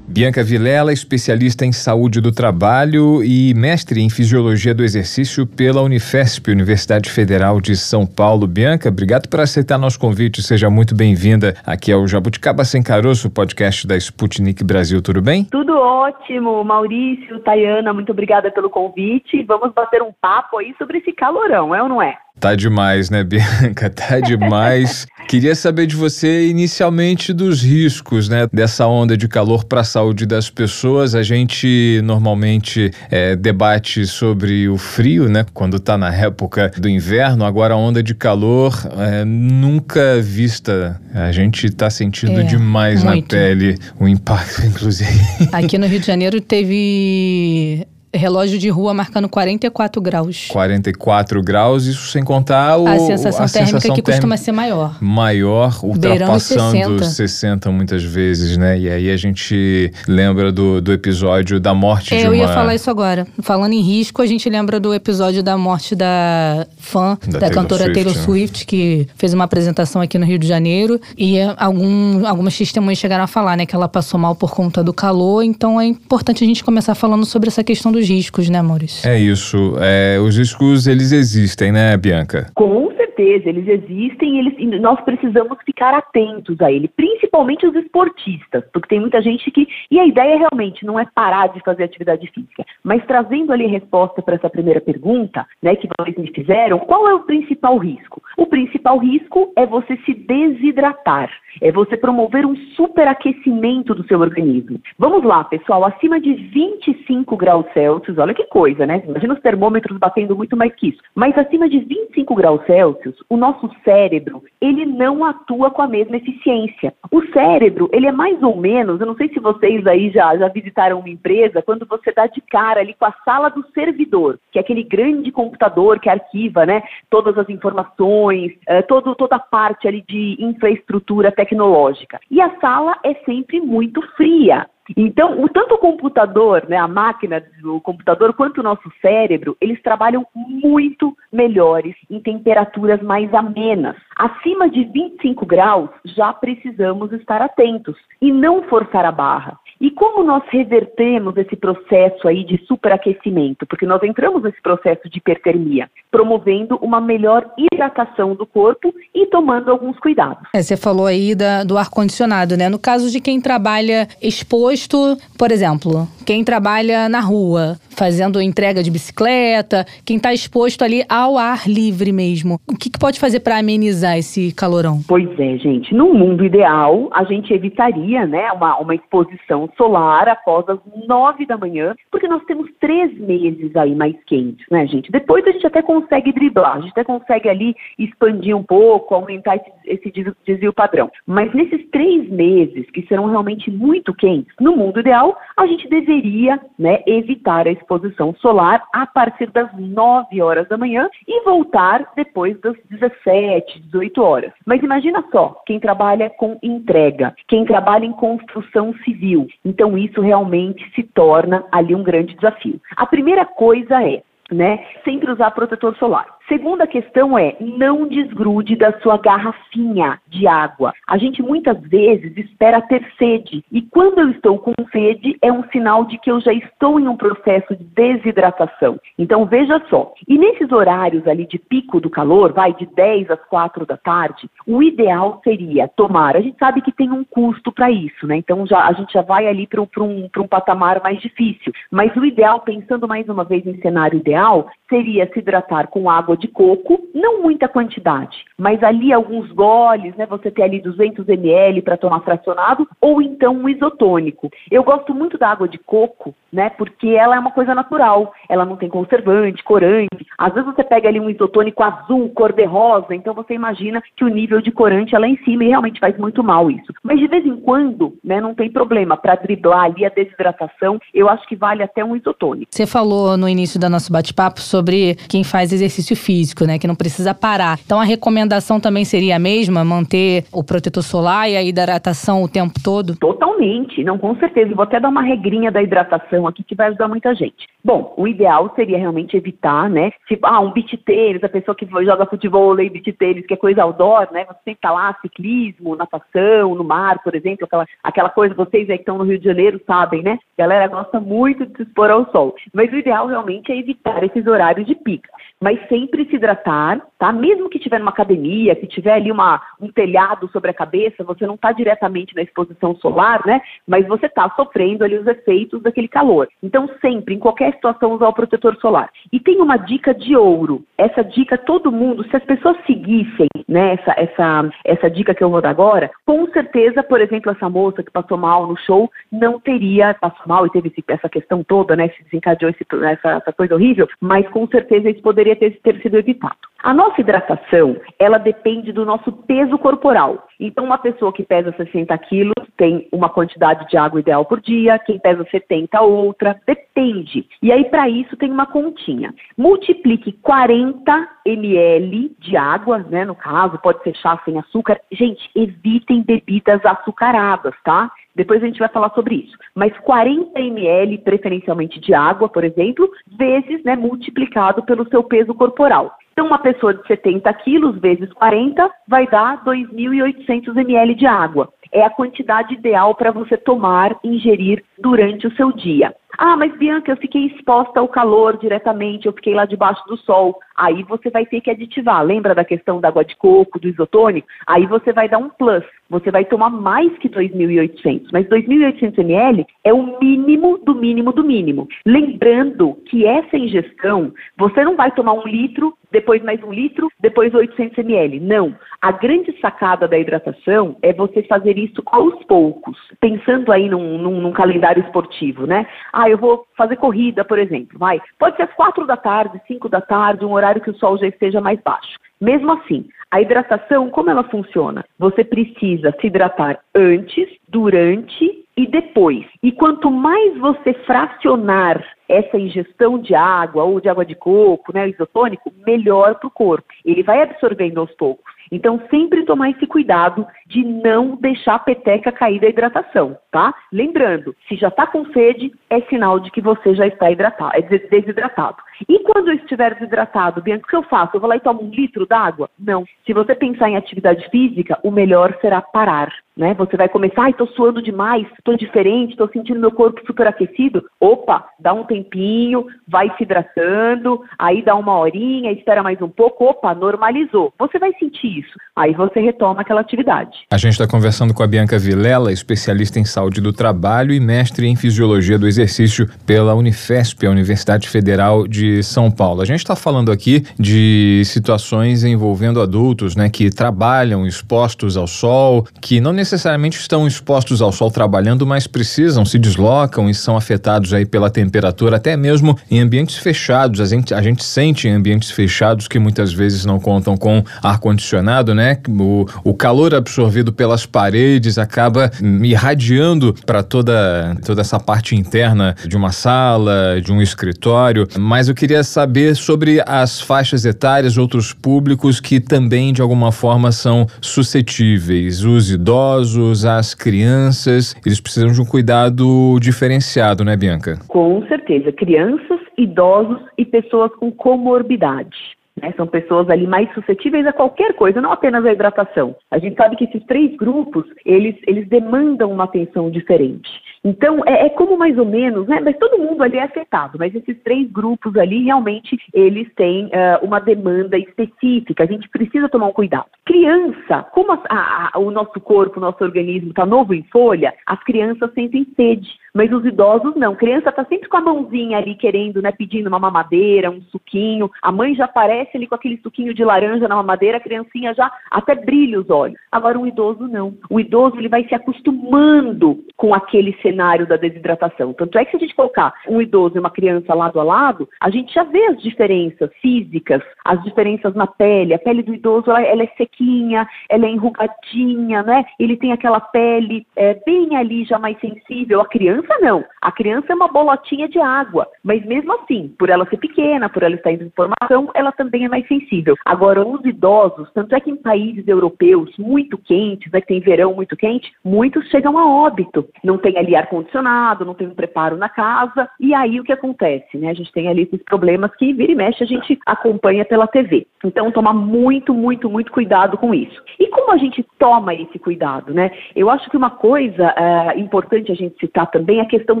Bianca Vilela, especialista em saúde do trabalho e mestre em fisiologia do exercício pela Unifesp, Universidade Federal de São Paulo. Bianca, obrigado por aceitar nosso convite. Seja muito bem-vinda aqui ao Jabuticaba Sem Caroço, podcast da Sputnik Brasil. Tudo bem? Tudo ótimo, Maurício, Tayana, muito obrigada pelo convite. Vamos bater um papo aí sobre esse calorão, é ou não é? Tá demais, né, Bianca? Tá demais. Queria saber de você inicialmente dos riscos, né, dessa onda de calor para a saúde das pessoas. A gente normalmente é, debate sobre o frio, né, quando está na época do inverno. Agora a onda de calor é, nunca vista. A gente está sentindo É, demais na muito. pele o impacto, inclusive. Aqui no Rio de Janeiro teve relógio de rua marcando 44 graus. 44 graus, isso sem contar o, a sensação a térmica sensação que costuma ser maior. maior, ultrapassando 60. 60 muitas vezes, né? E aí a gente lembra do, do episódio da morte É, de eu uma... ia falar isso agora. Falando em risco, a gente lembra do episódio da morte da fã Da da, Taylor cantora Swift, Taylor né? Swift, que fez uma apresentação aqui no Rio de Janeiro. E é, algum, algumas testemunhas chegaram a falar, né, que ela passou mal por conta do calor. Então é importante a gente começar falando sobre essa questão dos riscos, né, Maurício? É isso. É, os riscos, eles existem, né, Bianca? Com certeza, eles existem eles, e nós precisamos ficar atentos a ele, principalmente os esportistas, porque tem muita gente que. E a ideia realmente não é parar de fazer atividade física, mas trazendo ali a resposta para essa primeira pergunta, né, que vocês me fizeram, qual é o principal risco? O principal risco é você se desidratar, é você promover um superaquecimento do seu organismo. Vamos lá, pessoal, acima de 25 graus Celsius, olha que coisa, né? Imagina os termômetros batendo muito mais que isso. Mas acima de 25 graus Celsius, negócios, o nosso cérebro, ele não atua com a mesma eficiência. O cérebro, ele é mais ou menos, eu não sei se vocês aí já, já visitaram uma empresa, quando você dá de cara ali com a sala do servidor, que é aquele grande computador que arquiva, né, todas as informações, eh, todo, toda a parte ali de infraestrutura tecnológica. E a sala é sempre muito fria. Então, o, tanto o computador, né, a máquina do computador, quanto o nosso cérebro, eles trabalham muito melhores em temperaturas mais amenas. Acima de 25 graus, já precisamos estar atentos e não forçar a barra. E como nós revertemos esse processo aí de superaquecimento? Porque nós entramos nesse processo de hipertermia, promovendo uma melhor hidratação do corpo e tomando alguns cuidados. É, você falou aí da, do ar-condicionado, né? No caso de quem trabalha exposto, por exemplo, quem trabalha na rua, fazendo entrega de bicicleta, quem está exposto ali ao ar livre mesmo. O que, que pode fazer para amenizar esse calorão? Pois é, gente. No mundo ideal, a gente evitaria né, uma, uma exposição solar após as nove da manhã, porque nós temos três meses aí mais quentes, né, gente? Depois a gente até consegue driblar, a gente até consegue ali expandir um pouco, aumentar esse, esse desvio padrão. Mas nesses três meses, que serão realmente muito quentes, no mundo ideal, a gente deveria né, evitar a exposição solar a partir das 9 horas da manhã e voltar depois das 17, 18 horas. Mas imagina só, quem trabalha com entrega, quem trabalha em construção civil. Então isso realmente se torna ali um grande desafio. A primeira coisa é né? Sempre usar protetor solar. Segunda questão é não desgrude da sua garrafinha de água. A gente muitas vezes espera ter sede e quando eu estou com sede é um sinal de que eu já estou em um processo de desidratação. Então veja só. E nesses horários ali de pico do calor, vai de 10 às 4 da tarde, o ideal seria tomar. A gente sabe que tem um custo para isso, né? Então já, a gente já vai ali para um, um patamar mais difícil. Mas o ideal, pensando mais uma vez em cenário ideal, seria se hidratar com água de coco, não muita quantidade, mas ali alguns goles, né? Você ter ali 200 ml para tomar fracionado, ou então um isotônico. Eu gosto muito da água de coco, né? Porque ela é uma coisa natural, ela não tem conservante, corante. Às vezes você pega ali um isotônico azul, cor-de-rosa, então você imagina que o nível de corante é lá em cima e realmente faz muito mal isso. Mas de vez em quando, né? Não tem problema para driblar ali a desidratação. Eu acho que vale até um isotônico. Você falou no início do nosso bate-papo sobre quem faz exercício físico, né? Que não precisa parar. Então a recomendação também seria a mesma, manter o protetor solar e a hidratação o tempo todo? Totalmente, não, com certeza. Vou até dar uma regrinha da hidratação aqui que vai ajudar muita gente. Bom, o ideal seria realmente evitar, né? Tipo, ah, um beach tênis, a pessoa que joga futebol, beach tênis, que é coisa outdoor, né? Você sempre tá lá, ciclismo, natação, no mar, por exemplo, aquela, aquela coisa, vocês aí que estão no Rio de Janeiro sabem, né? A galera gosta muito de se expor ao sol. Mas o ideal realmente é evitar esses horários de pica mas sempre se hidratar, tá? Mesmo que tiver numa academia, que tiver ali uma, um telhado sobre a cabeça, você não está diretamente na exposição solar, né? Mas você está sofrendo ali os efeitos daquele calor. Então, sempre, em qualquer situação, usar o protetor solar. E tem uma dica de ouro. Essa dica, todo mundo, se as pessoas seguissem, né, essa, essa, essa dica que eu vou dar agora, com certeza, por exemplo, essa moça que passou mal no show, não teria, passou mal e teve essa questão toda, né? Se desencadeou esse, essa, essa coisa horrível, mas com certeza isso poderia poderia ter, ter sido evitado. A nossa hidratação, ela depende do nosso peso corporal. Então, uma pessoa que pesa 60 quilos tem uma quantidade de água ideal por dia, quem pesa 70, outra. Depende. E aí, para isso, tem uma continha. Multiplique 40 ml de água, né? No caso, pode ser chá sem açúcar. Gente, evitem bebidas açucaradas, tá? Depois a gente vai falar sobre isso. Mas 40 ml, preferencialmente de água, por exemplo, vezes né, multiplicado pelo seu peso corporal. Então, uma pessoa de 70 quilos vezes 40 vai dar 2.800 ml de água. É a quantidade ideal para você tomar, ingerir durante o seu dia. Ah, mas Bianca, eu fiquei exposta ao calor diretamente, eu fiquei lá debaixo do sol. Aí você vai ter que aditivar. Lembra da questão da água de coco, do isotônico? Aí você vai dar um plus. Você vai tomar mais que 2.800. Mas 2.800 ml é o mínimo do mínimo do mínimo. Lembrando que essa ingestão, você não vai tomar um litro depois mais um litro, depois 800 ml. Não. A grande sacada da hidratação é você fazer isso aos poucos, pensando aí num, num, num calendário esportivo, né? Ah, eu vou fazer corrida, por exemplo, vai. Pode ser às quatro da tarde, cinco da tarde, um horário que o sol já esteja mais baixo. Mesmo assim, a hidratação, como ela funciona? Você precisa se hidratar antes, durante e depois. E quanto mais você fracionar essa ingestão de água ou de água de coco, né, isotônico, melhor para o corpo. Ele vai absorvendo aos poucos. Então, sempre tomar esse cuidado de não deixar a peteca cair da hidratação, tá? Lembrando, se já está com sede, é sinal de que você já está hidratado, é desidratado. E quando eu estiver desidratado, Bianca, o que eu faço? Eu vou lá e tomo um litro d'água? Não. Se você pensar em atividade física, o melhor será parar. Né? Você vai começar, ai, tô suando demais, tô diferente, tô sentindo meu corpo super aquecido. Opa, dá um tempinho, vai se hidratando, aí dá uma horinha, espera mais um pouco, opa, normalizou. Você vai sentir isso. Aí você retoma aquela atividade. A gente está conversando com a Bianca Vilela, especialista em saúde do trabalho e mestre em fisiologia do exercício pela Unifesp, a Universidade Federal de São Paulo. A gente está falando aqui de situações envolvendo adultos, né, que trabalham expostos ao sol, que não necessariamente estão expostos ao sol trabalhando, mas precisam, se deslocam e são afetados aí pela temperatura, até mesmo em ambientes fechados. A gente, a gente sente em ambientes fechados que muitas vezes não contam com ar-condicionado, né? né? O, o calor absorvido pelas paredes acaba irradiando para toda, toda essa parte interna de uma sala, de um escritório. Mas eu queria saber sobre as faixas etárias, outros públicos que também de alguma forma são suscetíveis. Os idosos, as crianças, eles precisam de um cuidado diferenciado, né, Bianca? Com certeza. Crianças, idosos e pessoas com comorbidade. Né? São pessoas ali mais suscetíveis a qualquer coisa, não apenas a hidratação. A gente sabe que esses três grupos, eles, eles demandam uma atenção diferente. Então, é, é, como mais ou menos, né? Mas todo mundo ali é afetado, mas esses três grupos ali, realmente, eles têm uh, uma demanda específica. A gente precisa tomar um cuidado. Criança, como a, a, o nosso corpo, o nosso organismo está novo em folha, as crianças sentem sede, mas os idosos não. Criança está sempre com a mãozinha ali querendo, né? Pedindo uma mamadeira, um suquinho. A mãe já aparece ali com aquele suquinho de laranja na mamadeira, a criancinha já até brilha os olhos. Agora, um idoso não. O idoso, ele vai se acostumando com aquele cenário da desidratação. Tanto é que se a gente colocar um idoso e uma criança lado a lado, a gente já vê as diferenças físicas, as diferenças na pele. A pele do idoso ela, ela é sequinha, ela é enrugadinha, né? Ele tem aquela pele é, bem ali já mais sensível. A criança não. A criança é uma bolotinha de água, mas mesmo assim, por ela ser pequena, por ela estar em formação, ela também é mais sensível. Agora, os idosos, tanto é que em países europeus muito quentes, né, que tem verão muito quente, muitos chegam a óbito. Não tem ali ar-condicionado, não tem um preparo na casa. E aí o que acontece? Né? A gente tem ali esses problemas que vira e mexe a gente acompanha pela TV. Então, tomar muito, muito, muito cuidado com isso. E como a gente toma esse cuidado, né? Eu acho que uma coisa é, importante a gente citar também é a questão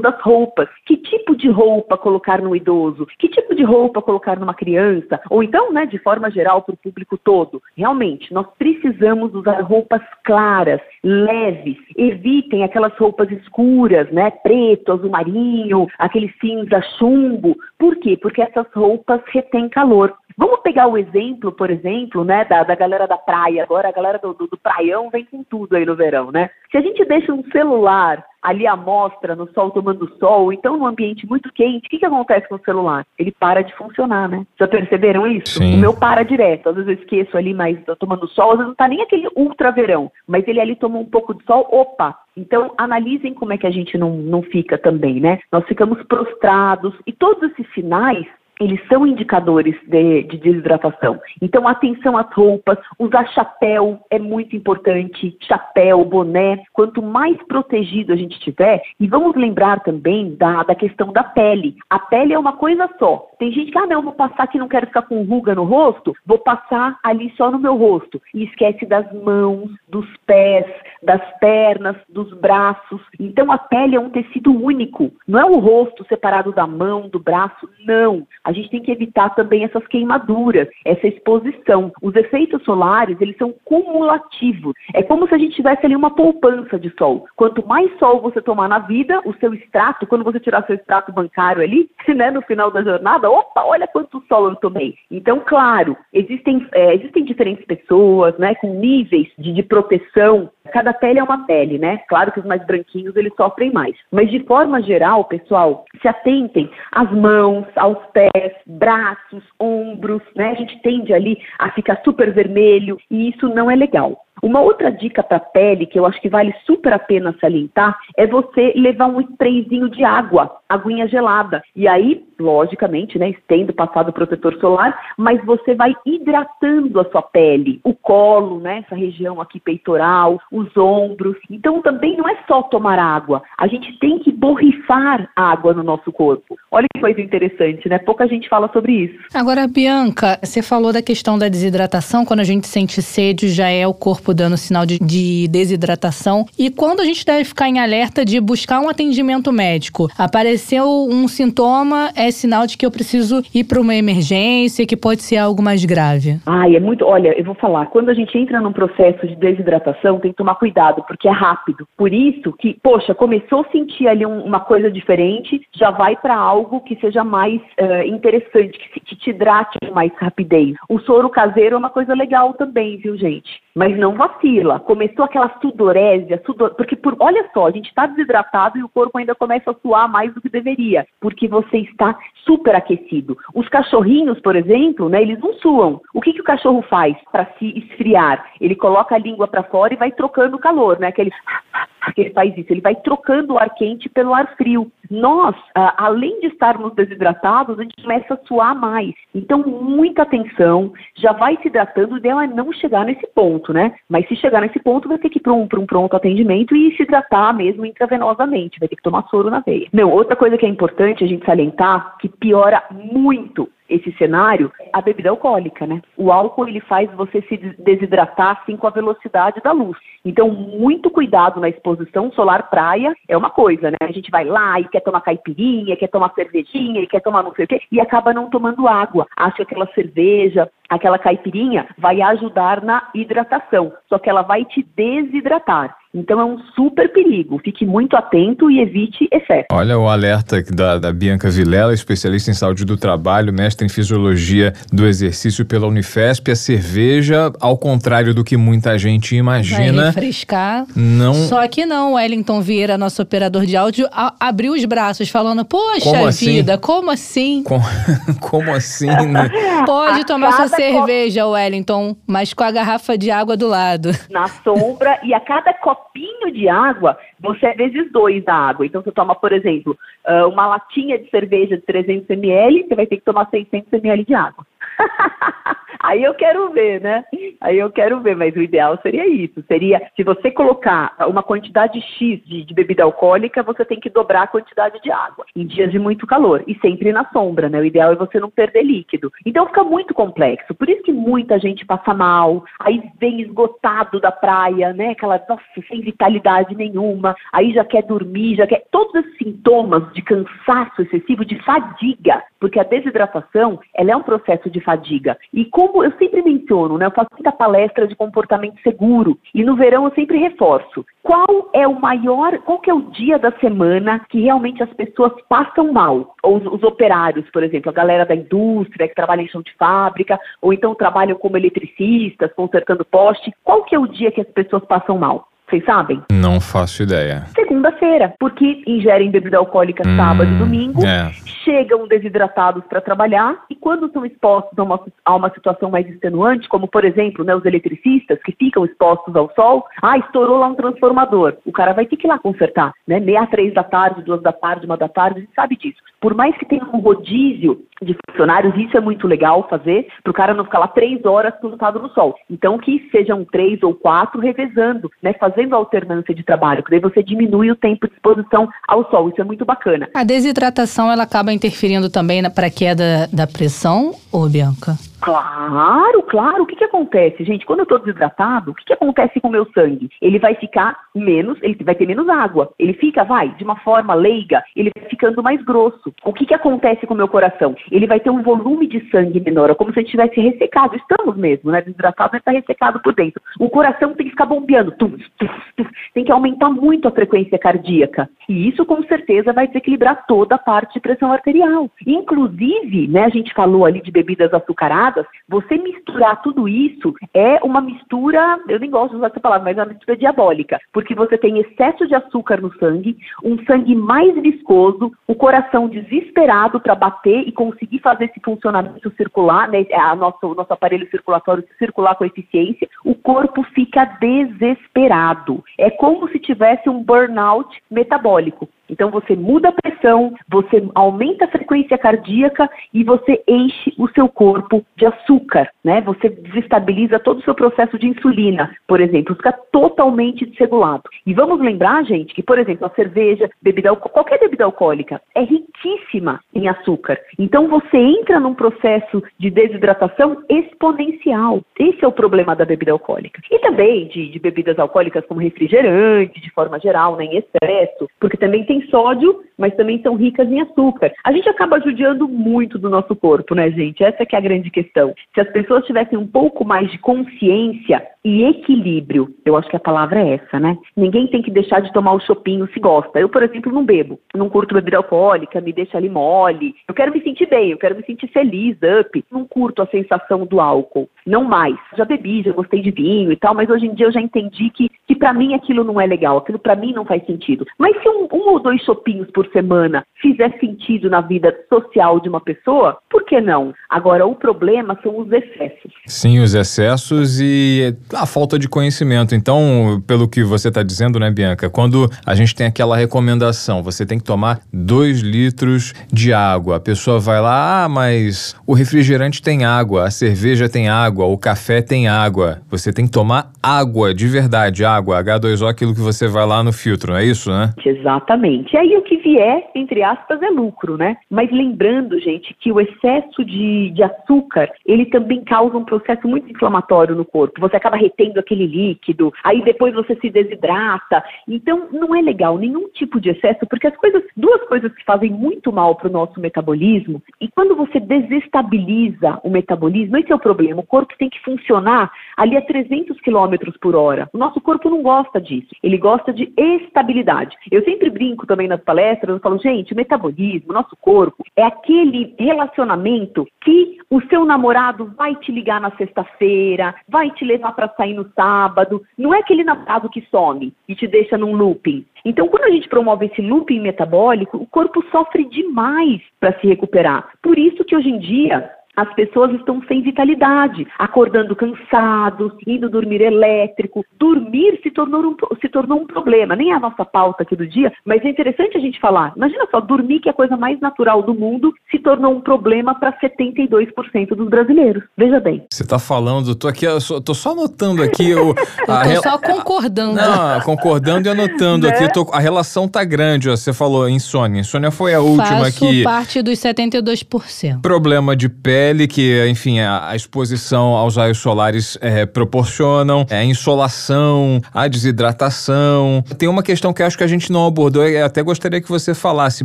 das roupas. Que tipo de roupa colocar no idoso? Que tipo de roupa colocar numa criança? Ou então, né, de forma geral, para o público todo. Realmente, nós precisamos usar roupas claras, leves. Evitem aquelas roupas escuras né? Preto, azul marinho, aquele cinza chumbo. Por quê? Porque essas roupas retêm calor. Vamos pegar o exemplo, por exemplo, né, da, da galera da praia. Agora a galera do, do, do praião vem com tudo aí no verão, né? Se a gente deixa um celular ali à mostra, no sol tomando sol, então num ambiente muito quente, o que, que acontece com o celular? Ele para de funcionar, né? Já perceberam isso? Sim. O meu para direto. Às vezes eu esqueço ali, mas tô tomando sol, às vezes não tá nem aquele ultra verão, mas ele ali toma um pouco de sol, opa! Então, analisem como é que a gente não, não fica também, né? Nós ficamos prostrados e todos esses nice. Eles são indicadores de, de, desidratação. Então, atenção às roupas, usar chapéu é muito importante, chapéu, boné, quanto mais protegido a gente tiver, e vamos lembrar também da, da questão da pele. A pele é uma coisa só. Tem gente que, ah, não, vou passar que não quero ficar com ruga no rosto, vou passar ali só no meu rosto. E esquece das mãos, dos pés, das pernas, dos braços. Então, a pele é um tecido único. Não é o rosto separado da mão, do braço, não a gente tem que evitar também essas queimaduras, essa exposição. Os efeitos solares, eles são cumulativos. É como se a gente tivesse ali uma poupança de sol. Quanto mais sol você tomar na vida, o seu extrato, quando você tirar seu extrato bancário ali, né, no final da jornada, opa, olha quanto sol eu tomei. Então, claro, existem, é, existem diferentes pessoas, né, com níveis de, de proteção Cada pele é uma pele, né? Claro que os mais branquinhos eles sofrem mais. Mas de forma geral, pessoal, se atentem às mãos, aos pés, braços, ombros, né? A gente tende ali a ficar super vermelho e isso não é legal. Uma outra dica para a pele, que eu acho que vale super a pena salientar, é você levar um sprayzinho de água, aguinha gelada. E aí, logicamente, né, estendo passado o protetor solar, mas você vai hidratando a sua pele, o colo, né, essa região aqui peitoral, os ombros. Então também não é só tomar água, a gente tem que borrifar água no nosso corpo. Olha que coisa interessante, né? Pouca gente fala sobre isso. Agora, Bianca, você falou da questão da desidratação, quando a gente sente sede, já é o corpo dando sinal de, de desidratação. E quando a gente deve ficar em alerta de buscar um atendimento médico? Apareceu um sintoma, é sinal de que eu preciso ir para uma emergência, que pode ser algo mais grave. Ai, é muito. Olha, eu vou falar, quando a gente entra num processo de desidratação, tem que tomar cuidado, porque é rápido. Por isso que, poxa, começou a sentir ali um, uma coisa diferente, já vai para algo que seja mais uh, interessante, que, que te hidrate com mais rapidez. O soro caseiro é uma coisa legal também, viu, gente? Mas não vacila. Começou aquela sudorésia, sudor... porque por, olha só, a gente está desidratado e o corpo ainda começa a suar mais do que deveria, porque você está super aquecido. Os cachorrinhos, por exemplo, né, eles não suam. O que, que o cachorro faz para se esfriar? Ele coloca a língua para fora e vai trocando o calor, né? Aquele que ele faz isso, ele vai trocando o ar quente pelo ar frio. Nós, ah, além de estarmos desidratados, a gente começa a suar mais. Então, muita atenção, já vai se hidratando, o ideal é não chegar nesse ponto, né? Mas se chegar nesse ponto, vai ter que ir para um, um pronto atendimento e se hidratar mesmo intravenosamente, vai ter que tomar soro na veia. Não, outra coisa que é importante a gente salientar, que piora muito esse cenário, a bebida alcoólica, né? O álcool ele faz você se desidratar assim com a velocidade da luz. Então, muito cuidado na exposição solar praia é uma coisa, né? A gente vai lá e quer tomar caipirinha, quer tomar cervejinha, quer tomar não sei o quê, e acaba não tomando água. Acha que aquela cerveja, aquela caipirinha vai ajudar na hidratação, só que ela vai te desidratar. Então é um super perigo. Fique muito atento e evite excesso. Olha o alerta da, da Bianca Vilela, especialista em saúde do trabalho, mestre em fisiologia do exercício pela Unifesp. A cerveja, ao contrário do que muita gente imagina. Vai refrescar. Não. Só que não. O Wellington Vieira, nosso operador de áudio, a, abriu os braços, falando: Poxa Como assim? vida, como assim? Com- Como assim, né? Pode A tomar sua cada cerveja, Wellington, mas com a garrafa de água do lado. na sombra e a cada copinho de água, você é vezes dois da água. Então, você toma, por exemplo, ah, uma latinha de cerveja de 300 ml, você vai ter que tomar 600 ml de água. Aí eu quero ver, né? Aí eu quero ver, mas o ideal seria isso. Seria, se você colocar uma quantidade X de, de bebida alcoólica, você tem que dobrar a quantidade de água em dias de muito calor e sempre na sombra, né? O ideal é você não perder líquido. Então fica muito complexo. Por isso que muita gente passa mal, aí vem esgotado da praia, né? Aquela, nossa, sem vitalidade nenhuma, aí já quer dormir, já quer. Todos esses sintomas de cansaço excessivo, de fadiga, porque a desidratação, ela é um processo de fadiga. E como eu sempre menciono, né? Eu faço muita palestra de comportamento seguro e no verão eu sempre reforço. Qual é o maior, qual que é o dia da semana que realmente as pessoas passam mal? Ou os, os operários, por exemplo, a galera da indústria que trabalha em chão de fábrica, ou então trabalham como eletricistas, consertando poste. Qual que é o dia que as pessoas passam mal? Vocês sabem? Não faço ideia. Segunda-feira, porque ingerem bebida alcoólica Hum, sábado e domingo, é. chegam desidratados para trabalhar e quando são expostos a uma, a uma situação mais extenuante, como por exemplo, né, os eletricistas que ficam expostos ao sol, ah, estourou lá um transformador, o cara vai ter que ir lá consertar, né, meia, três da tarde, duas da tarde, uma da tarde, a gente sabe disso. Por mais que tenha um rodízio de funcionários, isso é muito legal fazer, para o cara não ficar lá três horas plantado no sol. Então que sejam três ou quatro revezando, né, fazendo a alternância de trabalho, porque daí você diminui o tempo de exposição ao sol, isso é muito bacana. A desidratação, ela acaba interferindo também para a queda da pressão, ô Bianca? Claro, claro. O que, que acontece, gente? Quando eu estou desidratado, o que, que acontece com o meu sangue? Ele vai ficar menos, ele vai ter menos água. Ele fica, vai, de uma forma leiga, ele vai ficando mais grosso. O que, que acontece com o meu coração? Ele vai ter um volume de sangue menor, é como se ele tivesse ressecado. Estamos mesmo, né? Desidratado, mas está ressecado por dentro. O coração tem que ficar bombeando. Tum, tum, tum. Tem que aumentar muito a frequência cardíaca. E isso, com certeza, vai desequilibrar toda a parte de pressão arterial. Inclusive, né, a gente falou ali de bebidas açucaradas, elevadas. Você misturar tudo isso é uma mistura, eu nem gosto de usar essa palavra, mas é uma mistura diabólica, porque você tem excesso de açúcar no sangue, um sangue mais viscoso, o coração desesperado para bater e conseguir fazer esse funcionamento circular, né, a nosso, o nosso aparelho circulatório circular com eficiência, o corpo fica desesperado. É como se tivesse um burnout metabólico. Então você muda a pressão, você aumenta a frequência cardíaca e você enche o seu corpo de açúcar, né? Você desestabiliza todo o seu processo de insulina, por exemplo, fica totalmente desregulado. E vamos lembrar, gente, que por exemplo, a cerveja, bebida qualquer bebida alcoólica é riquíssima em açúcar. Então você entra num processo de desidratação exponencial. Esse é o problema da bebida alcoólica. E também de, de bebidas alcoólicas como refrigerante, de forma geral, né, em excesso, porque também tem sódio, mas também são ricas em açúcar. A gente acaba judiando muito do nosso corpo, né, gente? Essa que é a grande questão. Se as pessoas tivessem um pouco mais de consciência e equilíbrio, eu acho que a palavra é essa, né? Ninguém tem que deixar de tomar o chopinho se gosta. Eu, por exemplo, não bebo, não curto bebida alcoólica, me deixa ali mole. Eu quero me sentir bem, eu quero me sentir feliz, up. Não curto a sensação do álcool, não mais. Já bebi, já gostei de vinho e tal, mas hoje em dia eu já entendi que, que para mim aquilo não é legal, aquilo para mim não faz sentido. Mas se um, um ou dois chopinhos por semana fizer sentido na vida social de uma pessoa, por que não? Agora, o problema são os excessos. Sim, os excessos e a falta de conhecimento. Então, pelo que você está dizendo, né, Bianca? Quando a gente tem aquela recomendação, você tem que tomar dois litros de água. A pessoa vai lá, ah, mas o refrigerante tem água, a cerveja tem água, o café tem água. Você tem que tomar água, de verdade, água, H2O, aquilo que você vai lá no filtro, não é isso, né? Exatamente. E aí o que vier, entre aspas, é lucro, né? Mas lembrando, gente, que o excesso de, de açúcar, ele também causa um processo muito inflamatório no corpo. Você acaba retendo aquele líquido, aí depois você se desidrata. Então, não é legal nenhum tipo de excesso, porque as coisas, duas coisas que fazem muito mal para o nosso metabolismo, e quando você desestabiliza o metabolismo, esse é o problema. O corpo tem que funcionar ali a 300 km por hora. O nosso corpo não gosta disso. Ele gosta de estabilidade. Eu sempre brinco também nas palestras, eu falo, gente, o metabolismo, nosso corpo, é aquele relacionamento que o seu namorado vai te ligar na sexta-feira, vai te levar para sair no sábado. Não é aquele namorado que some e te deixa num looping. Então, quando a gente promove esse looping metabólico, o corpo sofre demais para se recuperar. Por isso que hoje em dia as pessoas estão sem vitalidade, acordando cansados, indo dormir elétrico. Dormir se tornou, um, se tornou um problema. Nem é a nossa pauta aqui do dia, mas é interessante a gente falar. Imagina só, dormir, que é a coisa mais natural do mundo, se tornou um problema para 72% dos brasileiros. Veja bem. Você está falando, tô aqui, eu só, tô só anotando aqui. Eu, eu tô só concordando. Não, concordando e anotando né? aqui. Tô, a relação tá grande, ó, você falou insônia. Insônia foi a última Faço que. parte dos 72%. Problema de pé pele, que, enfim, a, a exposição aos raios solares é, proporcionam, é, a insolação, a desidratação. Tem uma questão que acho que a gente não abordou e até gostaria que você falasse,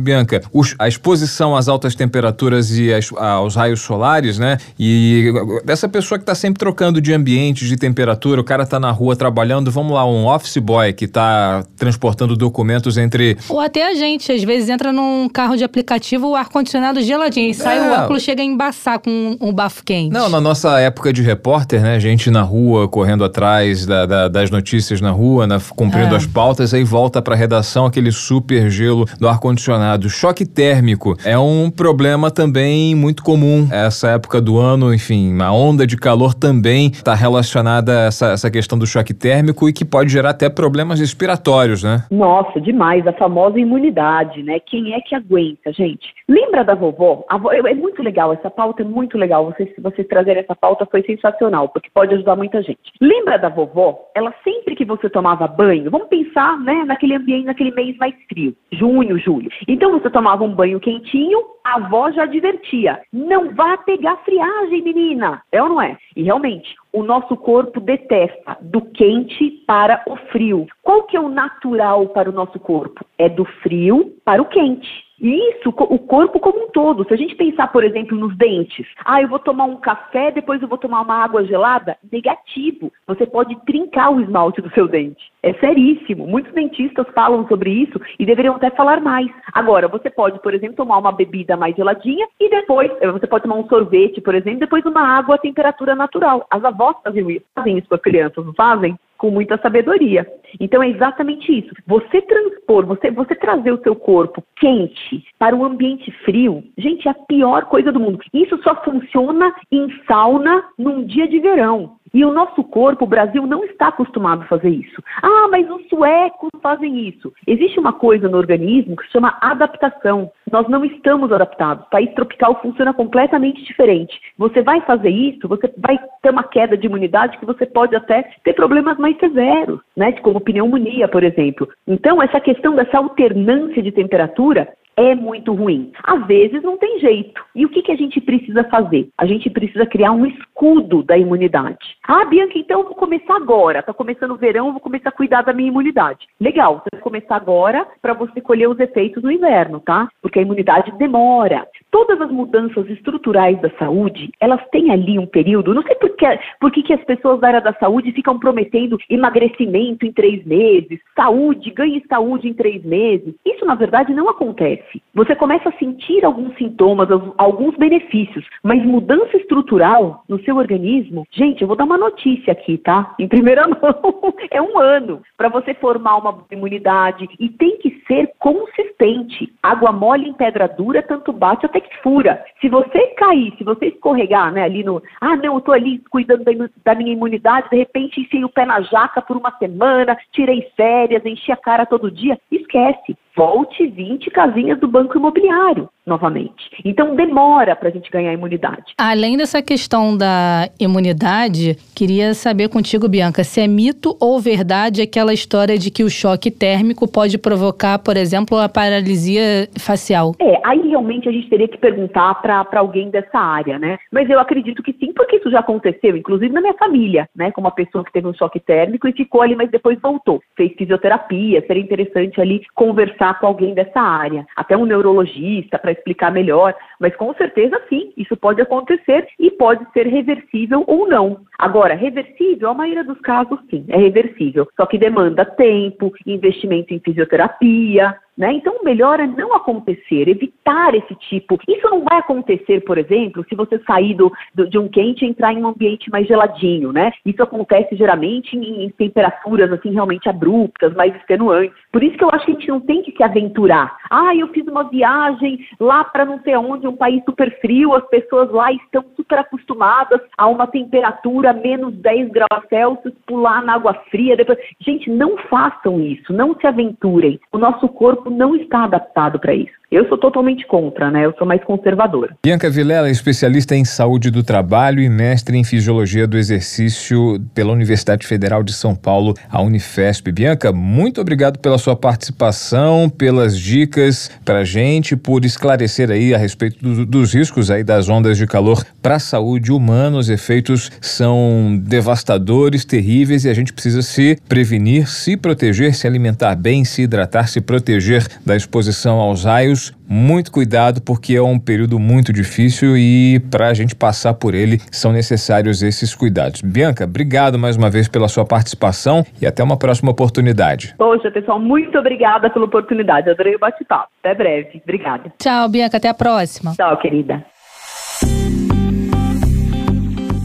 Bianca. Os, a exposição às altas temperaturas e as, aos raios solares, né? E dessa pessoa que está sempre trocando de ambiente, de temperatura, o cara está na rua trabalhando, vamos lá, um office boy que está transportando documentos entre. Ou até a gente, às vezes entra num carro de aplicativo, o ar-condicionado geladinho, e sai é. o óculos, chega a embaçar com com um bafo quente. Não, na nossa época de repórter, né? Gente na rua, correndo atrás da, da, das notícias na rua, né, cumprindo é. as pautas, aí volta pra redação aquele super gelo do ar-condicionado. Choque térmico é um problema também muito comum. Essa época do ano, enfim, a onda de calor também está relacionada a essa, essa questão do choque térmico e que pode gerar até problemas respiratórios, né? Nossa, demais. A famosa imunidade, né? Quem é que aguenta, gente? Lembra da vovó? Avó, é muito legal, essa pauta é muito muito legal. Vocês, vocês trazerem essa pauta foi sensacional, porque pode ajudar muita gente. Lembra da vovó? Ela sempre que você tomava banho, vamos pensar, né, naquele ambiente, naquele mês mais frio, junho, julho. Então você tomava um banho quentinho, a avó já advertia: não vá pegar friagem, menina. É ou não é? E realmente, o nosso corpo detesta do quente para o frio. Qual que é o natural para o nosso corpo? É do frio para o quente. E isso, o corpo como um todo. Se a gente pensar, por exemplo, nos dentes, ah, eu vou tomar um café, depois eu vou tomar uma água gelada, negativo. Você pode trincar o esmalte do seu dente. É seríssimo. Muitos dentistas falam sobre isso e deveriam até falar mais. Agora, você pode, por exemplo, tomar uma bebida mais geladinha e depois, eh, você pode tomar um sorvete, por exemplo, depois uma água à temperatura natural. As avós fazem isso, com as crianças, não fazem? Com muita sabedoria. Então é exatamente isso. Você transpor, você, você trazer o seu corpo quente para um ambiente frio, gente, é a pior coisa do mundo. Isso só funciona em sauna num dia de verão. E o nosso corpo, o Brasil, não está acostumado a fazer isso. Ah, mas os suecos fazem isso. Existe uma coisa no organismo que se chama adaptação. Nós não estamos adaptados. O país tropical funciona completamente diferente. Você vai fazer isso, você vai ter uma queda de imunidade que você pode até ter problemas mais severos, né? Como pneumonia, por exemplo. Então, essa questão dessa alternância de temperatura é muito ruim. Às vezes não tem jeito. E o que, que a gente precisa fazer? A gente precisa criar um escudo da imunidade. Ah, Bianca, então eu vou começar agora. Está começando o verão, vou começar a cuidar da minha imunidade. Legal, você vai começar agora para você colher os efeitos no inverno, tá? Porque a imunidade demora. Todas as mudanças estruturais da saúde, elas têm ali um período. Não sei por que, por que, que as pessoas da área da saúde ficam prometendo emagrecimento em três meses, saúde, ganhe saúde em três meses. Isso, na verdade, não acontece? Você começa a sentir alguns sintomas, alguns benefícios, mas mudança estrutural no seu organismo, gente, eu vou dar uma notícia aqui, tá? Em primeira mão, é um ano para você formar uma imunidade e tem que ser consistente. Água mole em pedra dura, tanto bate até que fura. Se você cair, se você escorregar, né, ali no, ah, não, eu tô ali cuidando da, da minha imunidade, de repente enfiei o pé na jaca por uma semana, tirei férias, enchi a cara todo dia, esquece volte 20 casinhas do banco imobiliário novamente. Então demora para a gente ganhar imunidade. Além dessa questão da imunidade, queria saber contigo, Bianca, se é mito ou verdade aquela história de que o choque térmico pode provocar, por exemplo, a paralisia facial. É, aí realmente a gente teria que perguntar para alguém dessa área, né? Mas eu acredito que sim, porque isso já aconteceu, inclusive na minha família, né? Com uma pessoa que teve um choque térmico e ficou ali, mas depois voltou. Fez fisioterapia, seria interessante ali conversar com alguém dessa área, até um neurologista para explicar melhor, mas com certeza sim, isso pode acontecer e pode ser reversível ou não. Agora, reversível, a maioria dos casos sim, é reversível, só que demanda tempo, investimento em fisioterapia, né? Então, o melhor é não acontecer, evitar esse tipo. Isso não vai acontecer, por exemplo, se você sair do, do, de um quente e entrar em um ambiente mais geladinho, né? Isso acontece geralmente em, em temperaturas assim realmente abruptas, mais extenuantes. Por isso que eu acho que a gente não tem que se aventurar. Ah, eu fiz uma viagem lá para não sei onde, um país super frio, as pessoas lá estão super acostumadas a uma temperatura menos 10 graus Celsius, pular na água fria. Depois... Gente, não façam isso, não se aventurem. O nosso corpo não está adaptado para isso. Eu sou totalmente contra, né? Eu sou mais conservadora. Bianca Vilela é especialista em saúde do trabalho e mestre em fisiologia do exercício pela Universidade Federal de São Paulo, a Unifesp. Bianca, muito obrigado pela sua participação, pelas dicas para gente, por esclarecer aí a respeito do, dos riscos aí das ondas de calor para a saúde humana. Os efeitos são devastadores, terríveis e a gente precisa se prevenir, se proteger, se alimentar bem, se hidratar, se proteger da exposição aos raios muito cuidado porque é um período muito difícil e para a gente passar por ele são necessários esses cuidados. Bianca, obrigado mais uma vez pela sua participação e até uma próxima oportunidade. Poxa, pessoal, muito obrigada pela oportunidade. Adorei o bate-papo. Até breve. Obrigada. Tchau, Bianca. Até a próxima. Tchau, querida.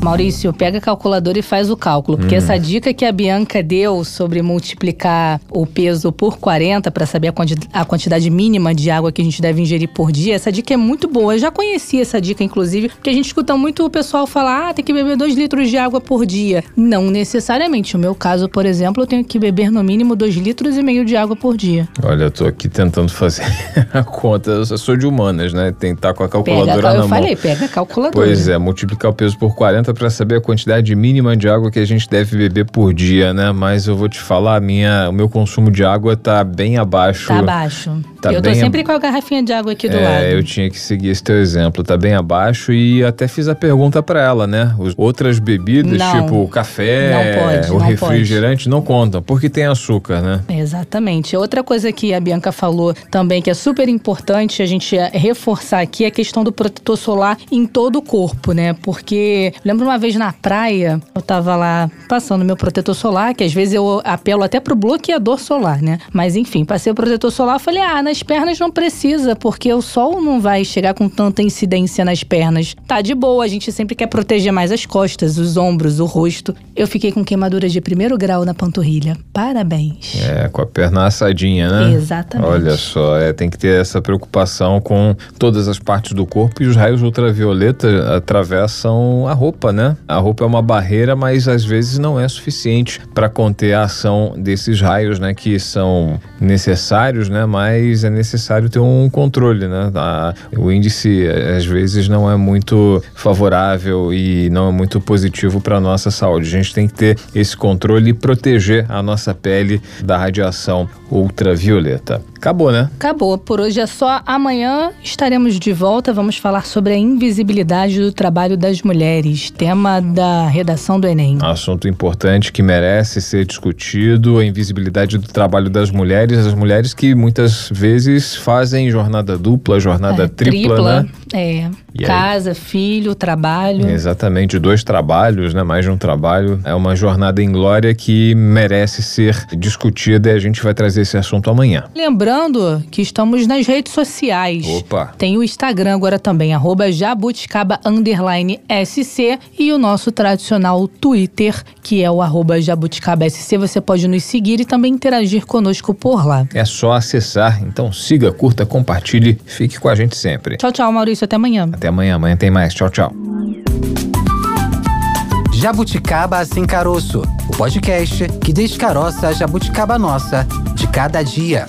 Maurício, pega a calculadora e faz o cálculo, porque hum. essa dica que a Bianca deu sobre multiplicar o peso por 40 para saber a, quanti a, quantidade mínima de água que a gente deve ingerir por dia, essa dica é muito boa. Eu já conheci essa dica, inclusive, porque a gente escuta muito o pessoal falar: ah, tem que beber 2 litros de água por dia. Não necessariamente. No meu caso, por exemplo, eu tenho que beber no mínimo 2 litros e meio de água por dia. Olha, eu tô aqui tentando fazer a conta. Eu sou de humanas, né? Tentar com a calculadora pega, na eu mão. Eu falei, pega a calculadora. Pois é, multiplicar o peso por 40 para saber a quantidade mínima de água que a gente deve beber por dia, né? Mas eu vou te falar, minha, o meu consumo de água tá bem abaixo. Tá abaixo. Tá eu tô sempre com a garrafinha de água aqui do é, lado. eu tinha que seguir esse teu exemplo, tá bem abaixo e até fiz a pergunta para ela, né? Os, outras bebidas, Não. tipo o café, Não pode, o não refrigerante, não contam, porque tem açúcar, né? Exatamente. Outra coisa que a Bianca falou também que é super importante a gente reforçar aqui é a questão do protetor solar em todo o corpo, né? Porque lembro uma vez na praia, eu tava lá passando meu protetor solar, que às vezes eu apelo até pro bloqueador solar, né? Mas enfim, passei o protetor solar, falei: "Ah, nas pernas não precisa, porque o sol não vai chegar com tanta incidência nas pernas. Tá de boa, a gente sempre quer proteger mais as costas, os ombros, o rosto. Eu fiquei com queimadura de primeiro grau na panturrilha. Parabéns. É, com a perna assadinha, né? Exatamente. Olha só, é, tem que ter essa preocupação com todas as partes do corpo e os raios ultravioleta atravessam a roupa, né? A roupa é uma barreira, mas às vezes não é suficiente para conter a ação desses raios, né? Que são necessários, né? Mas é necessário ter um controle, né? A- o índice às vezes não é muito favorável e não é muito positivo para nossa saúde. A gente tem que ter esse controle e proteger a nossa pele da radiação ultravioleta. Acabou, né? Acabou. Por hoje é só. Amanhã estaremos de volta. Vamos falar sobre a invisibilidade do trabalho das mulheres, tema da redação do Enem. Assunto importante que merece ser discutido, a invisibilidade do trabalho das mulheres, as mulheres que muitas vezes fazem jornada dupla, jornada É, tripla, né? É. E aí? Casa, filho, trabalho. Exatamente, dois trabalhos, né? Mais de um trabalho. É uma jornada em glória que merece ser discutida e a gente vai trazer esse assunto amanhã. Lembrando que estamos nas redes sociais. Opa! Tem o Instagram agora também, arroba jabuticaba underline SC e o nosso tradicional Twitter, que é o arroba jabuticaba SC. Você pode nos seguir e também interagir conosco por lá. É só acessar, então siga, curta, compartilhe, fique com a gente sempre. Tchau, tchau, Maurício. Até amanhã. Até amanhã, amanhã tem mais. Tchau, tchau. Jabuticaba Sem Caroço, o podcast que descaroça a jabuticaba nossa de cada dia.